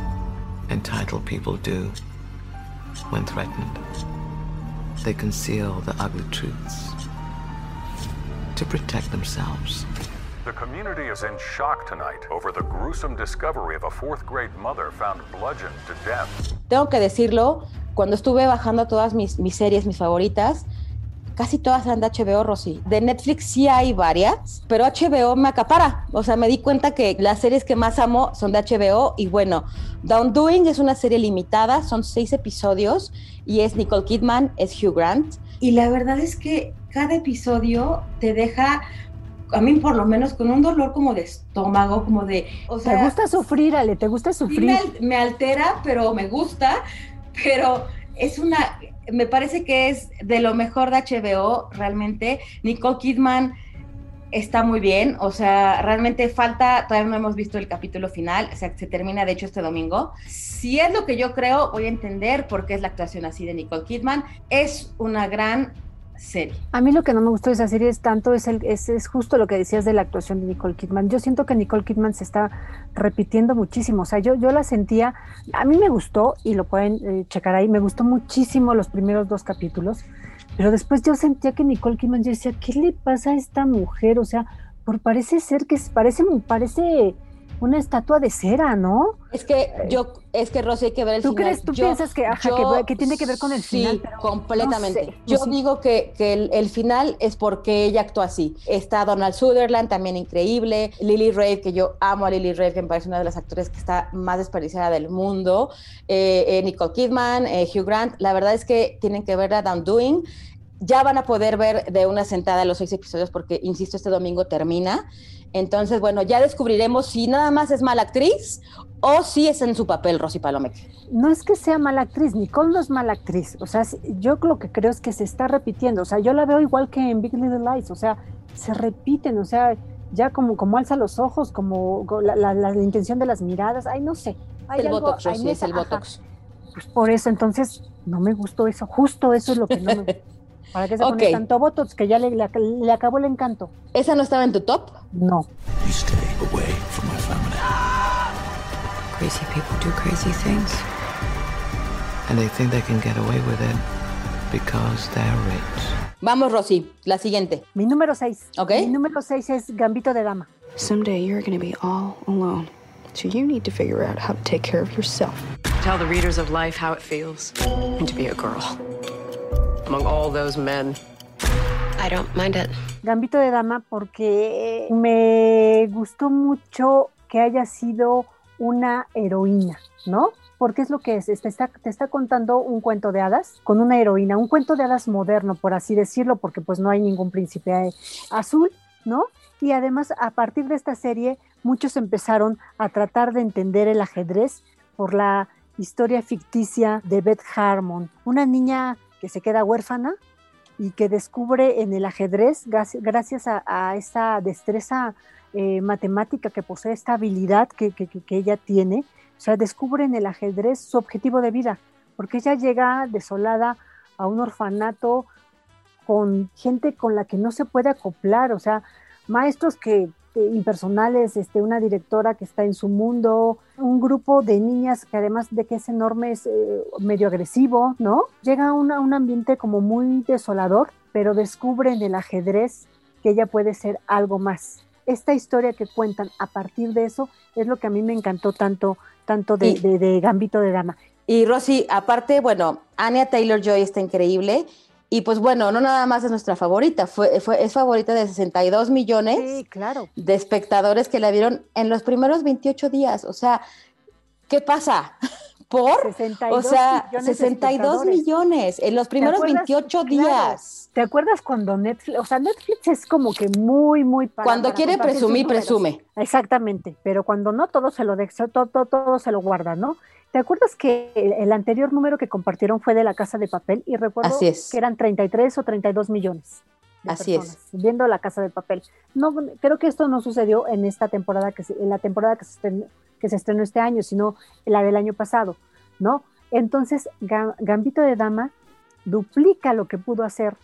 [SPEAKER 24] entitled people do when threatened. They conceal the ugly truths to protect themselves.
[SPEAKER 25] The community is in shock tonight over the gruesome discovery of a fourth grade mother found bludgeoned to death.
[SPEAKER 4] Tengo que decirlo, cuando estuve bajando todas mis, mis series, mis favoritas, casi todas eran de HBO, Rosy. De Netflix sí hay varias, pero HBO me acapara. O sea, me di cuenta que las series que más amo son de HBO y bueno, Down Doing es una serie limitada, son seis episodios y es Nicole Kidman, es Hugh Grant. Y la verdad es que cada episodio te deja a mí por lo menos con un dolor como de estómago, como de...
[SPEAKER 5] O sea, ¿Te gusta sufrir, Ale? ¿Te gusta sufrir?
[SPEAKER 4] me, altera, pero me gusta, pero es una, me parece que es de lo mejor de HBO, realmente. Nicole Kidman está muy bien, o sea, realmente falta, todavía no hemos visto el capítulo final, o sea, se termina de hecho este domingo. Si es lo que yo creo, voy a entender por qué es la actuación así de Nicole Kidman. Es una gran serie.
[SPEAKER 5] A mí lo que no me gustó de esa serie es tanto, es, el, es, justo lo que decías de la actuación de Nicole Kidman. Yo siento que Nicole Kidman se está repitiendo muchísimo. O sea, yo, yo la sentía, a mí me gustó, y lo pueden eh, checar ahí, me gustó muchísimo los primeros dos capítulos, pero después yo sentía que Nicole Kidman, decía, ¿qué le pasa a esta mujer? O sea, por parece ser que parece, parece una estatua de cera, ¿no?
[SPEAKER 4] Es que yo, es que Rosy hay que ver el
[SPEAKER 5] ¿Tú
[SPEAKER 4] final.
[SPEAKER 5] crees, tú
[SPEAKER 4] Yo-
[SPEAKER 5] piensas que, ajá, que,
[SPEAKER 4] yo-
[SPEAKER 5] que tiene que ver con el
[SPEAKER 4] sí,
[SPEAKER 5] final? pero
[SPEAKER 4] completamente.
[SPEAKER 5] no sé,
[SPEAKER 4] yo digo que, que el, el final es porque ella actuó así. Está Donald Sutherland, también increíble. Lily Rabe, que yo amo a Lily Rabe, que me parece una de las actores que está más desperdiciada del mundo. Eh, eh, Nicole Kidman, eh, Hugh Grant. La verdad es que tienen que ver a Down Doing. Ya van a poder ver de una sentada los seis episodios porque, insisto, este domingo termina. Entonces, bueno, ya descubriremos si nada más es mala actriz o si es en su papel Rosy Palomeque.
[SPEAKER 5] No es que sea mala actriz, Nicole no es mala actriz. O sea, yo lo que creo es que se está repitiendo. O sea, yo la veo igual que en Big Little Lies. O sea, se repiten. O sea, ya como, como alza los ojos, como co- la, la- la intención de las miradas. Ay, no sé. Hay
[SPEAKER 4] el
[SPEAKER 5] algo
[SPEAKER 4] Botox, Rosy, es el
[SPEAKER 5] ajá.
[SPEAKER 4] Botox.
[SPEAKER 5] Pues por eso, entonces, no me gustó eso. Justo eso es lo que no me gustó. ¿Para qué se pone
[SPEAKER 4] Ok.
[SPEAKER 5] tanto Botox que ya le, le, le acabó el encanto?
[SPEAKER 4] ¿Esa no estaba en tu top?
[SPEAKER 5] No.
[SPEAKER 23] You stay away from my family.
[SPEAKER 24] Crazy people do crazy things. And they think they can get away with it because they're rich.
[SPEAKER 4] Vamos, Rosy, la siguiente.
[SPEAKER 5] Mi número 6.
[SPEAKER 4] Ok.
[SPEAKER 5] Mi número 6 es Gambito de Dama.
[SPEAKER 9] Someday you're going to be all alone. So you need to figure out how to take care of yourself.
[SPEAKER 13] Tell the readers of life how it feels to be a girl among all those men.
[SPEAKER 12] I don't mind it.
[SPEAKER 5] Gambito de Dama porque me gustó mucho que haya sido una heroína, ¿no? Porque es lo que es, te está, te está contando un cuento de hadas con una heroína, un cuento de hadas moderno, por así decirlo, porque pues no hay ningún príncipe azul, ¿no? Y además, a partir de esta serie, muchos empezaron a tratar de entender el ajedrez por la historia ficticia de Beth Harmon, una niña que se queda huérfana y que descubre en el ajedrez, gracias, a, a esta destreza eh, matemática que posee, esta habilidad que, que- que- ella tiene, o sea, descubre en el ajedrez su objetivo de vida, porque ella llega desolada a un orfanato con gente con la que no se puede acoplar, o sea, maestros que impersonales, este, una directora que está en su mundo, un grupo de niñas que además de que es enorme es eh, medio agresivo, ¿no? Llega a una- un ambiente como muy desolador, pero descubre en el ajedrez que ella puede ser algo más. Esta historia que cuentan a partir de eso es lo que a mí me encantó tanto, tanto de,
[SPEAKER 4] Y-
[SPEAKER 5] de- de Gambito de Dama.
[SPEAKER 4] Y Rosy, aparte, bueno, Anya Taylor Joy está increíble. Y pues bueno, no nada más es nuestra favorita, fue, fue, es favorita de 62 millones
[SPEAKER 5] Sí, claro.
[SPEAKER 4] de espectadores que la vieron en los primeros 28 días. O sea, ¿qué pasa? ¿Por?
[SPEAKER 5] 62
[SPEAKER 4] o sea,
[SPEAKER 5] millones de
[SPEAKER 4] 62
[SPEAKER 5] espectadores.
[SPEAKER 4] millones en los primeros
[SPEAKER 5] acuerdas?
[SPEAKER 4] 28
[SPEAKER 5] Claro.
[SPEAKER 4] días.
[SPEAKER 5] ¿Te acuerdas cuando Netflix, o sea, Netflix es como que muy, muy para-
[SPEAKER 4] Cuando
[SPEAKER 5] para
[SPEAKER 4] quiere presumir, presume.
[SPEAKER 5] Exactamente, pero cuando no, todo se lo de, todo, todo, todo se lo guarda, ¿no? ¿Te acuerdas que el, anterior número que compartieron fue de la Casa de Papel? Y recuerdo
[SPEAKER 4] Así es.
[SPEAKER 5] que eran 33 o 32 millones.
[SPEAKER 4] Así es.
[SPEAKER 5] Viendo la Casa de Papel. No, creo que esto no sucedió en esta temporada, que en la temporada que se, que se estrenó este año, sino la del año pasado, ¿no? Entonces, Ga- Gambito de Dama duplica lo que pudo hacer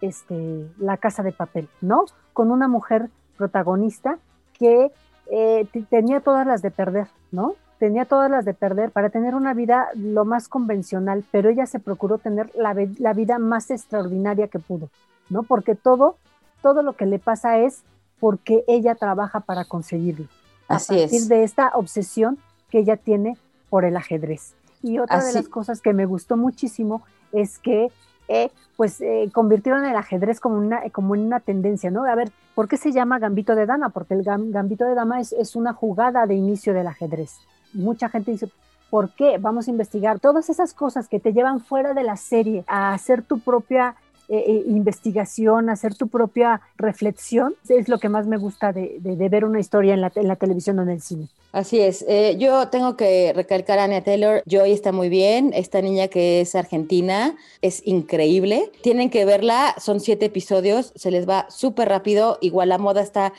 [SPEAKER 5] este, la Casa de Papel, ¿no? Con una mujer protagonista que eh, tenía todas las de perder, ¿no? Tenía todas las de perder para tener una vida lo más convencional, pero ella se procuró tener la, la vida más extraordinaria que pudo, ¿no? Porque todo, todo lo que le pasa es porque ella trabaja para conseguirlo. A
[SPEAKER 4] Así
[SPEAKER 5] partir
[SPEAKER 4] es.
[SPEAKER 5] de esta obsesión que ella tiene por el ajedrez. Y otra de las cosas que me gustó muchísimo es que eh, pues eh, convirtieron el ajedrez como una, como en una tendencia, ¿no? A ver, ¿por qué se llama gambito de dama? Porque el gam- gambito de dama es, es una jugada de inicio del ajedrez. Mucha gente dice, ¿por qué? Vamos a investigar todas esas cosas que te llevan fuera de la serie a hacer tu propia eh, eh, investigación, hacer tu propia reflexión, es lo que más me gusta de, de- de ver una historia en la, en la televisión o en el cine.
[SPEAKER 4] Así es. Eh, yo tengo que recalcar a Anya Taylor. Joy está muy bien. Esta niña que es argentina es increíble. Tienen que verla. Son siete episodios. Se les va súper rápido. Igual la moda está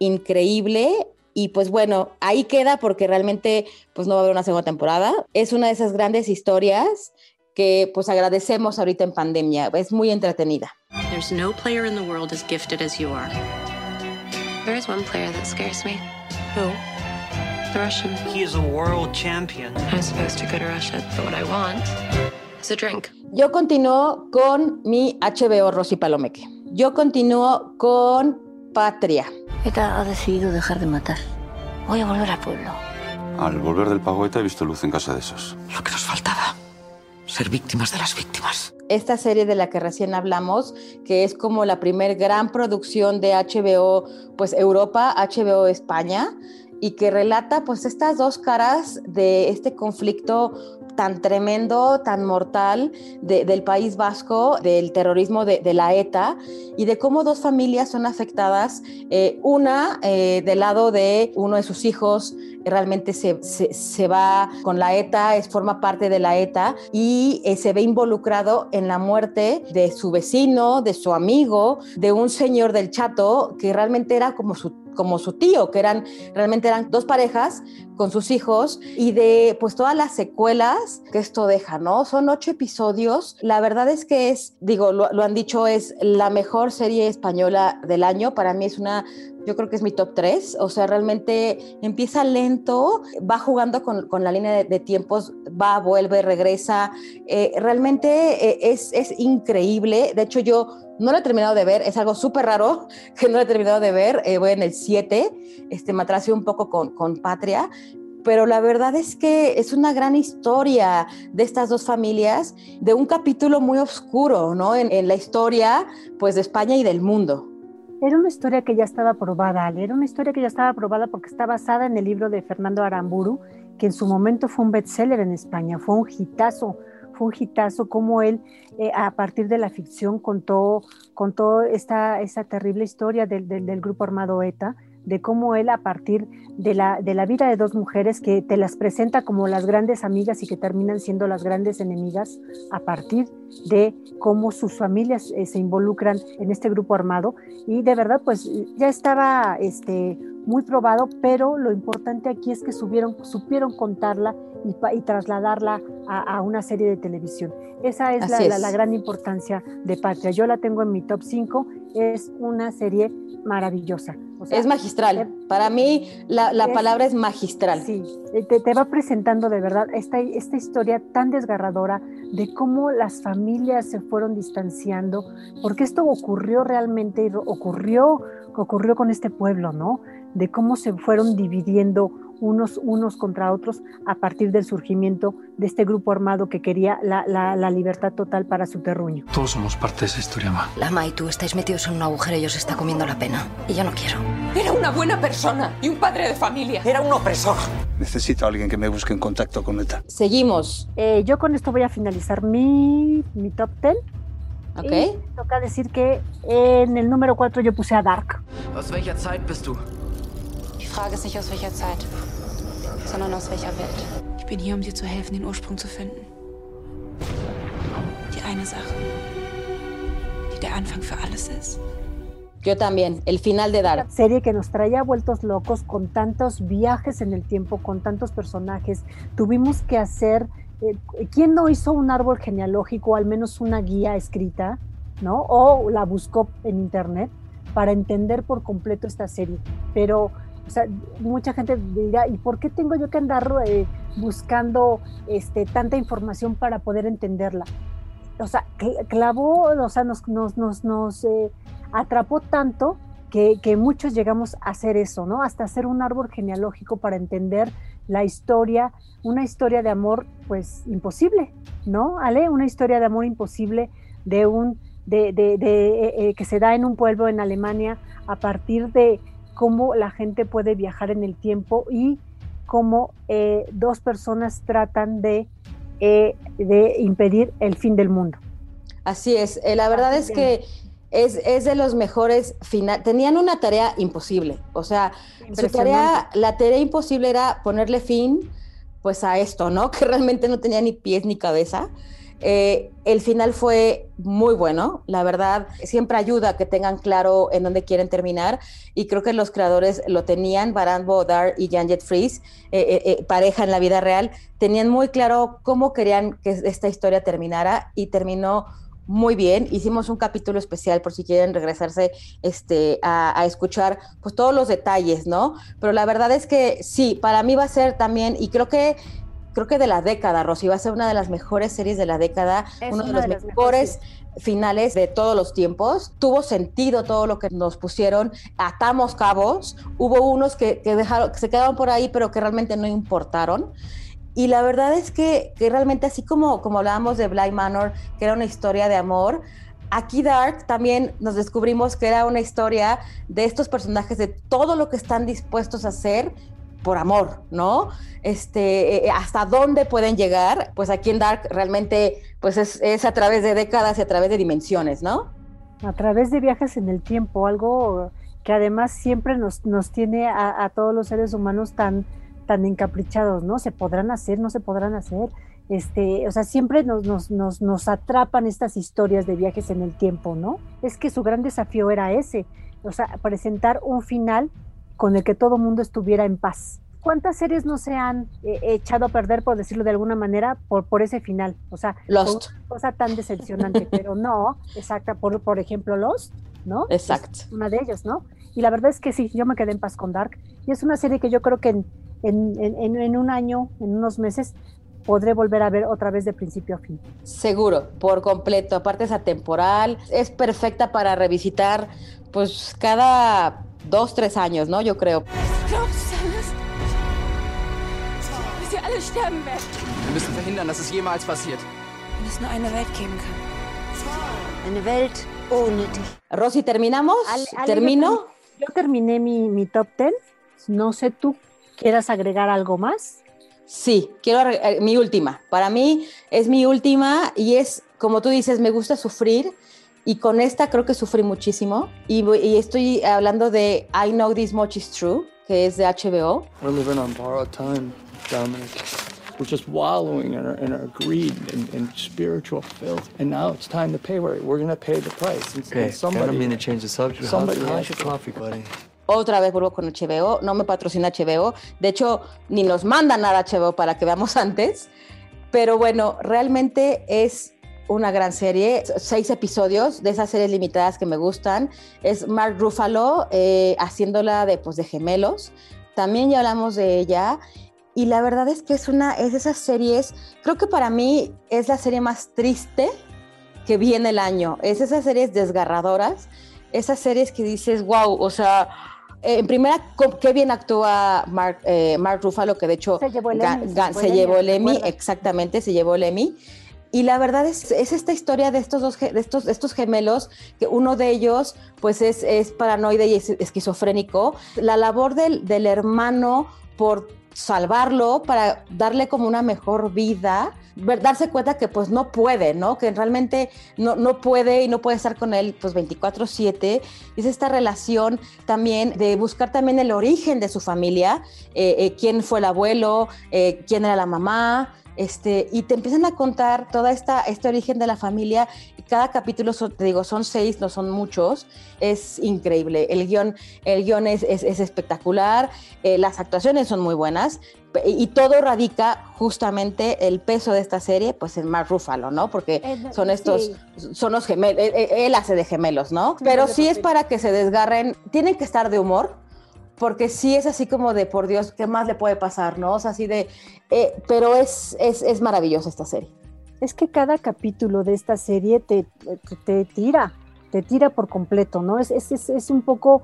[SPEAKER 4] increíble. Y pues bueno, ahí queda porque realmente pues no va a haber una segunda temporada. Es una de esas grandes historias que pues agradecemos ahorita en pandemia. Es muy entretenida.
[SPEAKER 26] There's no player in the world as gifted as you are.
[SPEAKER 12] There is one player that scares me.
[SPEAKER 26] Who?
[SPEAKER 12] The Russian.
[SPEAKER 27] He is a world champion.
[SPEAKER 12] I'm supposed to go to Russia, but what I want is a drink.
[SPEAKER 4] Yo continúo con mi HBO Rosy Palomeque. Yo continúo con Patria.
[SPEAKER 28] ETA ha decidido dejar de matar. Voy a volver al pueblo.
[SPEAKER 29] Al volver del Pagoeta he visto luz en casa de esos.
[SPEAKER 24] Lo que nos faltaba. Ser víctimas de las víctimas.
[SPEAKER 4] Esta serie de la que recién hablamos, que es como la primer gran producción de HBO, pues Europa, HBO España, y que relata pues estas dos caras de este conflicto tan tremendo, tan mortal del País Vasco, del terrorismo de, la ETA y de cómo dos familias son afectadas. Eh, una eh, del lado de uno de sus hijos realmente se, se, va con la ETA, es, forma parte de la ETA y eh, se ve involucrado en la muerte de su vecino, de su amigo, de un señor del Chato que realmente era como su como su tío, que eran realmente eran dos parejas con sus hijos y de pues todas las secuelas que esto deja, ¿no? Son ocho episodios. La verdad es que es, digo, lo, han dicho, es la mejor serie española del año. Para mí es una yo creo que es mi top 3. O sea, realmente empieza lento, va jugando con, con la línea de, tiempos, va, vuelve, regresa. Eh, realmente eh, es, es, increíble. De hecho, yo no lo he terminado de ver, es algo súper raro que no lo he terminado de ver. Eh, voy en el 7, este, me atrasé un poco con, con Patria, pero la verdad es que es una gran historia de estas dos familias, de un capítulo muy oscuro, ¿no? En, la historia, pues, de España y del mundo.
[SPEAKER 5] Era una historia que ya estaba probada, Ale. Era una historia que ya estaba probada porque está basada en el libro de Fernando Aramburu, que en su momento fue un bestseller en España, fue un hitazo fue un hitazo como él, eh, a partir de la ficción, contó, contó esta, esta terrible historia del, del, grupo armado ETA, de cómo él a partir de la, de la vida de dos mujeres que te las presenta como las grandes amigas y que terminan siendo las grandes enemigas a partir de cómo sus familias eh, se involucran en este grupo armado. Y de verdad pues ya estaba este, muy probado, pero lo importante aquí es que subieron, supieron contarla y, trasladarla a, una serie de televisión. Esa es la, gran importancia de Patria. Yo la tengo en mi top 5, es una serie maravillosa.
[SPEAKER 4] es magistral. Eh, Para mí la, palabra es magistral.
[SPEAKER 5] Sí, eh, te, va presentando de verdad esta, esta historia tan desgarradora de cómo las familias se fueron distanciando, porque esto ocurrió realmente, ocurrió, ocurrió con este pueblo, ¿no? De cómo se fueron dividiendo unos, unos contra otros a partir del surgimiento de este grupo armado que quería la, la, libertad total para su terruño.
[SPEAKER 1] Todos somos parte de esa historia, Ma.
[SPEAKER 28] Lama y tú estáis metidos en un agujero y os está comiendo la pena. Y yo no quiero.
[SPEAKER 6] Era una buena persona y un padre de familia.
[SPEAKER 20] Era un opresor. Necesito a alguien que me busque en contacto con ETA.
[SPEAKER 4] Seguimos.
[SPEAKER 5] Eh, yo con esto voy a finalizar mi, mi top 10.
[SPEAKER 4] Ok.
[SPEAKER 5] Y toca decir que en el número 4 yo puse a Dark.
[SPEAKER 24] ¿Aus welcher Zeit bist du?
[SPEAKER 9] Frage ist nicht aus welcher Zeit sondern aus welcher Welt. Ich bin hier, um dir zu helfen, den Ursprung zu finden. Die eine Sache, die der Anfang für alles ist.
[SPEAKER 4] Yo también, el final de Dark.
[SPEAKER 5] Serie que nos traía vueltos locos con tantos viajes en el tiempo, con tantos personajes. Tuvimos que hacer. Eh, ¿Quién no hizo un árbol genealógico, al menos una guía escrita, ¿no? O la buscó en internet para entender por completo esta serie. Pero o sea, mucha gente dirá, ¿y por qué tengo yo que andar eh, buscando este, tanta información para poder entenderla? O sea, clavó, o sea, nos, nos, nos, nos eh, atrapó tanto que, muchos llegamos a hacer eso, ¿no? Hasta hacer un árbol genealógico para entender la historia, una historia de amor, pues imposible, ¿no? Ale, una historia de amor imposible de un, de, de, de eh, que se da en un pueblo en Alemania a partir de cómo la gente puede viajar en el tiempo y cómo eh, dos personas tratan de, eh, de, impedir el fin del mundo.
[SPEAKER 4] Así es, eh, la verdad es que es, es, de los mejores final. Tenían una tarea imposible, o sea, su tarea, la tarea imposible era ponerle fin pues a esto, ¿no? Que realmente no tenía ni pies ni cabeza. Eh, el final fue muy bueno, la verdad, siempre ayuda a que tengan claro en dónde quieren terminar y creo que los creadores lo tenían, Baran Bodar y Jan Jet Fries, eh, eh, pareja en la vida real, tenían muy claro cómo querían que esta historia terminara y terminó muy bien. Hicimos un capítulo especial por si quieren regresarse este, a, a, escuchar pues todos los detalles, ¿no? Pero la verdad es que sí, para mí va a ser también, y creo que creo que de la década, Rosy, va a ser una de las mejores series de la década,
[SPEAKER 5] Es
[SPEAKER 4] uno de los
[SPEAKER 5] de
[SPEAKER 4] mejores finales de todos los tiempos. Tuvo sentido todo lo que nos pusieron, atamos cabos, hubo unos que, que dejaron, que se quedaron por ahí, pero que realmente no importaron. Y la verdad es que, que realmente así como, como hablábamos de Bly Manor, que era una historia de amor, aquí Dark también nos descubrimos que era una historia de estos personajes, de todo lo que están dispuestos a hacer por amor, ¿no? Este, eh, hasta dónde pueden llegar, pues aquí en Dark realmente pues es, es a través de décadas y a través de dimensiones, ¿no?
[SPEAKER 5] a través de viajes en el tiempo, algo que además siempre nos, nos tiene a, a todos los seres humanos tan, tan encaprichados, ¿no? ¿Se podrán hacer? ¿No se podrán hacer? Este, o sea, siempre nos, nos, nos, nos atrapan estas historias de viajes en el tiempo, ¿no? Es que su gran desafío era ese, o sea, presentar un final con el que todo mundo estuviera en paz. ¿Cuántas series no se han eh, echado a perder, por decirlo de alguna manera, por, por ese final? O sea,
[SPEAKER 4] Lost.
[SPEAKER 5] una cosa tan decepcionante, pero no, exacta, por, por ejemplo, Lost, ¿no?
[SPEAKER 4] Exacto.
[SPEAKER 5] Es una de ellos, ¿no? Y la verdad es que sí, yo me quedé en paz con Dark. Y es una serie que yo creo que en, en, en, en un año, en unos meses, podré volver a ver otra vez de principio a fin.
[SPEAKER 4] Seguro, por completo. Aparte es atemporal, es perfecta para revisitar, pues cada dos, tres años, ¿no? Yo creo.
[SPEAKER 30] Wir müssen verhindern, dass es jemals passiert.
[SPEAKER 6] Wenn es nur eine Welt geben kann.
[SPEAKER 28] Eine Welt ohne dich.
[SPEAKER 4] Rosy, ¿terminamos? ¿Termino?
[SPEAKER 5] Yo, termi- yo terminé mi, mi top 10. No sé tú, ¿quieras agregar algo más?
[SPEAKER 4] Sí, quiero eh, mi última. Para mí es mi última y es, como tú dices, me gusta sufrir y con esta creo que sufrí muchísimo. Y, estoy hablando de I Know This Much Is True, que es de HBO.
[SPEAKER 31] We're living on borrowed time, Dominic. We're just wallowing in our, in our greed and, and spiritual filth. And now it's time to pay. We're, we're going to pay the price. And,
[SPEAKER 19] Okay,
[SPEAKER 31] and
[SPEAKER 19] I
[SPEAKER 31] somebody,
[SPEAKER 19] don't mean to change the subject.
[SPEAKER 31] somebody
[SPEAKER 19] How's, your coffee, buddy?
[SPEAKER 4] Otra vez vuelvo con HBO, no me patrocina HBO, de hecho ni nos manda nada HBO para que veamos antes, pero bueno, realmente es una gran serie, seis episodios de esas series limitadas que me gustan, es Mark Ruffalo eh, haciéndola de, pues, de gemelos, también ya hablamos de ella. Y la verdad es que es una, es de esas series, creo que para mí es la serie más triste que viene el año, es esas series desgarradoras, esas series que dices, wow, o sea, eh, en primera, qué bien actúa Mark, eh, Mark Ruffalo, que de hecho
[SPEAKER 5] Se llevó el
[SPEAKER 4] exactamente, se llevó el Emmy. Y la verdad es, es esta historia de estos dos de estos, de estos gemelos, que uno de ellos pues es, es paranoide y es esquizofrénico. La labor del, del hermano por salvarlo, para darle como una mejor vida, darse cuenta que pues no puede, ¿no? Que realmente no, no puede y no puede estar con él pues 24/7. Es esta relación también de buscar también el origen de su familia, eh, eh, quién fue el abuelo, eh, quién era la mamá, este, y te empiezan a contar toda esta, este origen de la familia. Y cada capítulo, son- te digo, son seis, no son muchos. Es increíble. El guion, el guion es, es- es espectacular, eh, las actuaciones son muy buenas. Y todo radica justamente el peso de esta serie, pues en Mark Ruffalo, ¿no? Porque son estos,
[SPEAKER 5] sí.
[SPEAKER 4] son los gemelos, él, él hace de gemelos, ¿no? Pero sí es para que se desgarren, tienen que estar de humor, porque sí es así como de, por Dios, ¿qué más le puede pasar, no? O sea, así de, eh, pero es, es, es maravillosa esta serie.
[SPEAKER 5] Es que cada capítulo de esta serie te, te, te tira, te tira por completo, ¿no? Es, es, es, es un poco,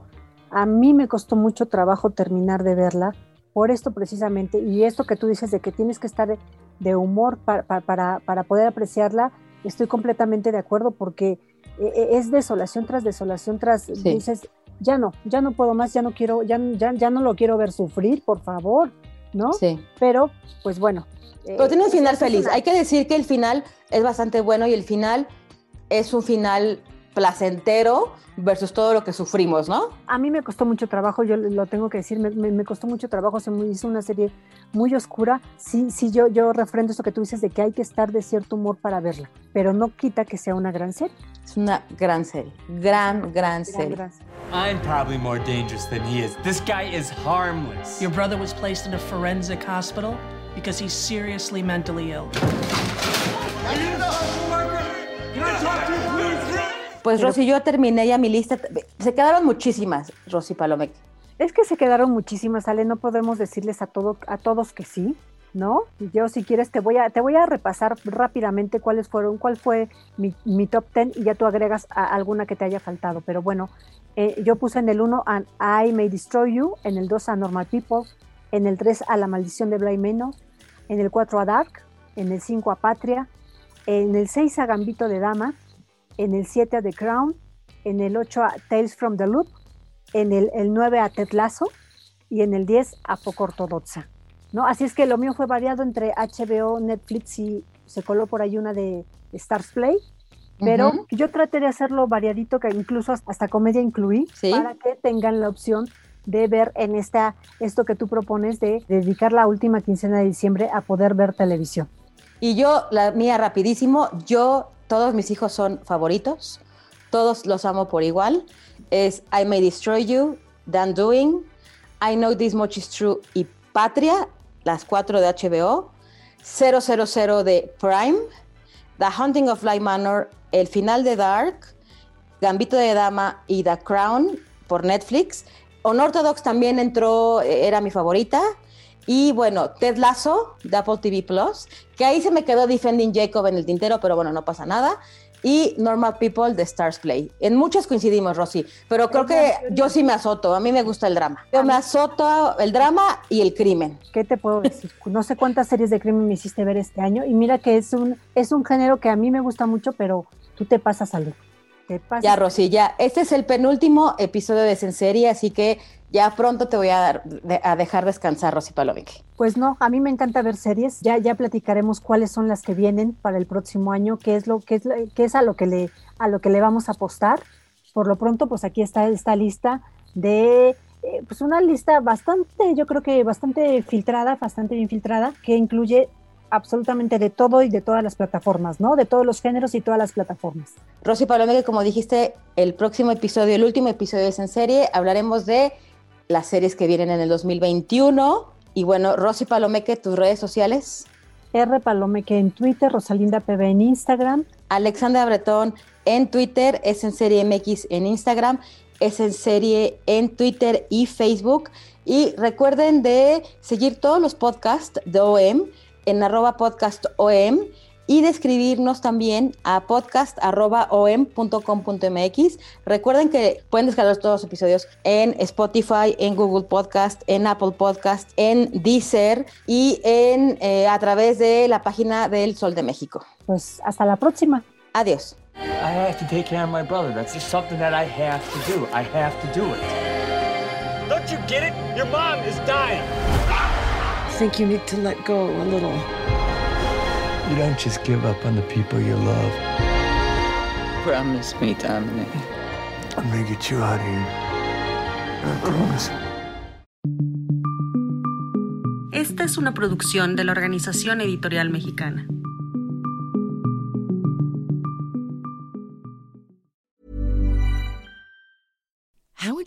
[SPEAKER 5] a mí me costó mucho trabajo terminar de verla, por esto precisamente, y esto que tú dices de que tienes que estar de, de humor para, para, para poder apreciarla, estoy completamente de acuerdo porque eh, es desolación tras desolación tras, dices, ya no, ya no puedo más, ya no quiero, ya, ya, ya no lo quiero ver sufrir, por favor, ¿no?
[SPEAKER 4] Sí.
[SPEAKER 5] Pero, pues bueno.
[SPEAKER 4] Pero tiene un
[SPEAKER 5] eh,
[SPEAKER 4] final feliz.
[SPEAKER 5] una-
[SPEAKER 4] Hay que decir que el final es bastante bueno y el final es un final placentero versus todo lo que sufrimos, ¿no?
[SPEAKER 5] A mí me costó mucho trabajo, yo lo tengo que decir, me, me- me costó mucho trabajo, se me hizo una serie muy oscura. Sí, sí, yo, yo refrendo esto que tú dices de que hay que estar de cierto humor para verla, pero no quita que sea una gran serie.
[SPEAKER 4] Es una gran serie, gran, gran serie.
[SPEAKER 5] gran serie.
[SPEAKER 32] I'm probably more dangerous than he is. This guy is harmless.
[SPEAKER 27] Your brother was placed in a forensic hospital because he's seriously mentally ill.
[SPEAKER 4] Pues Rosy, yo terminé ya mi lista. Se quedaron muchísimas, Rosy Palomec.
[SPEAKER 5] Es que se quedaron muchísimas, Ale, no podemos decirles a, todo, a todos que sí, ¿no? Yo si quieres te voy a, te voy a repasar rápidamente cuáles fueron, cuál fue mi, mi top 10 y ya tú agregas a alguna que te haya faltado. Pero bueno, eh, yo puse en el 1 a I May Destroy You, en el 2 a Normal People, en el 3 a La Maldición de Bly Manor, en el 4 a Dark, en el 5 a Patria, en el 6 a Gambito de Dama, en el 7 a The Crown, en el 8 a Tales from the Loop, en el, el 9 a Ted Lasso y en el 10 a Poco Ortodoxa. ¿no? Así es que lo mío fue variado entre HBO, Netflix y se coló por ahí una de Stars Play. Pero yo traté de hacerlo variadito, que incluso hasta comedia incluí,
[SPEAKER 4] Sí.
[SPEAKER 5] para que tengan la opción de ver en esta, esto que tú propones de dedicar la última quincena de diciembre a poder ver televisión.
[SPEAKER 4] Y yo, la mía rapidísimo, yo, todos mis hijos son favoritos, todos los amo por igual. Es I May Destroy You, Dan Doing, I Know This Much Is True y Patria, las cuatro de HBO, 000 de Prime, The Hunting of Bly Manor, El Final de Dark, Gambito de Dama y The Crown por Netflix. Unorthodox también entró, eh, era mi favorita. Y bueno, Ted Lasso de Apple TV Plus, que ahí se me quedó Defending Jacob en el tintero, pero bueno, no pasa nada. Y Normal People de Stars Play. En muchas coincidimos, Rosy, pero creo que yo sí me azoto. A mí me gusta el drama. Yo me azoto el drama y el crimen.
[SPEAKER 5] ¿Qué te puedo decir? No sé cuántas series de crimen me hiciste ver este año y mira que es un, es un género que a mí me gusta mucho, pero tú te pasas a
[SPEAKER 4] Ya, Rosy, ya. Este es el penúltimo episodio de Senserie, así que ya pronto te voy a, dar- de- a dejar descansar, Rosy Palomique.
[SPEAKER 5] Pues no, a mí me encanta ver series. Ya, ya platicaremos cuáles son las que vienen para el próximo año, qué es lo, qué es, lo- qué es a lo que le, a lo que le vamos a apostar. Por lo pronto, pues aquí está esta lista de, eh, pues una lista bastante, yo creo que bastante filtrada, bastante bien filtrada, que incluye absolutamente de todo y de todas las plataformas, ¿no? De todos los géneros y todas las plataformas.
[SPEAKER 4] Rosy Palomeque, como dijiste, el próximo episodio, el último episodio es en serie, hablaremos de las series que vienen en el 2021. Y bueno, Rosy Palomeque, tus redes sociales.
[SPEAKER 5] R Palomeque en Twitter, Rosalinda PB en Instagram.
[SPEAKER 4] Alexandra Bretón en Twitter, es en serie MX en Instagram, es en serie en Twitter y Facebook. Y recuerden de seguir todos los podcasts de OM en arroba podcast OM y de escribirnos también a podcast.om.com.mx. Recuerden que pueden descargar todos los episodios en Spotify, en Google Podcast, en Apple Podcast, en Deezer y en, eh, a través de la página del Sol de México.
[SPEAKER 5] Pues hasta la próxima.
[SPEAKER 4] Adiós.
[SPEAKER 31] I have to take care of my brother. That's just something that I have to do. I have to do it.
[SPEAKER 33] Don't you get it? Your mom is dying.
[SPEAKER 34] I think you need to let go a little.
[SPEAKER 19] You don't just give up on the people you love.
[SPEAKER 31] Promise me, Dominic.
[SPEAKER 19] I'm gonna get you out of here. I promise.
[SPEAKER 26] Esta es una producción de la Organización Editorial Mexicana.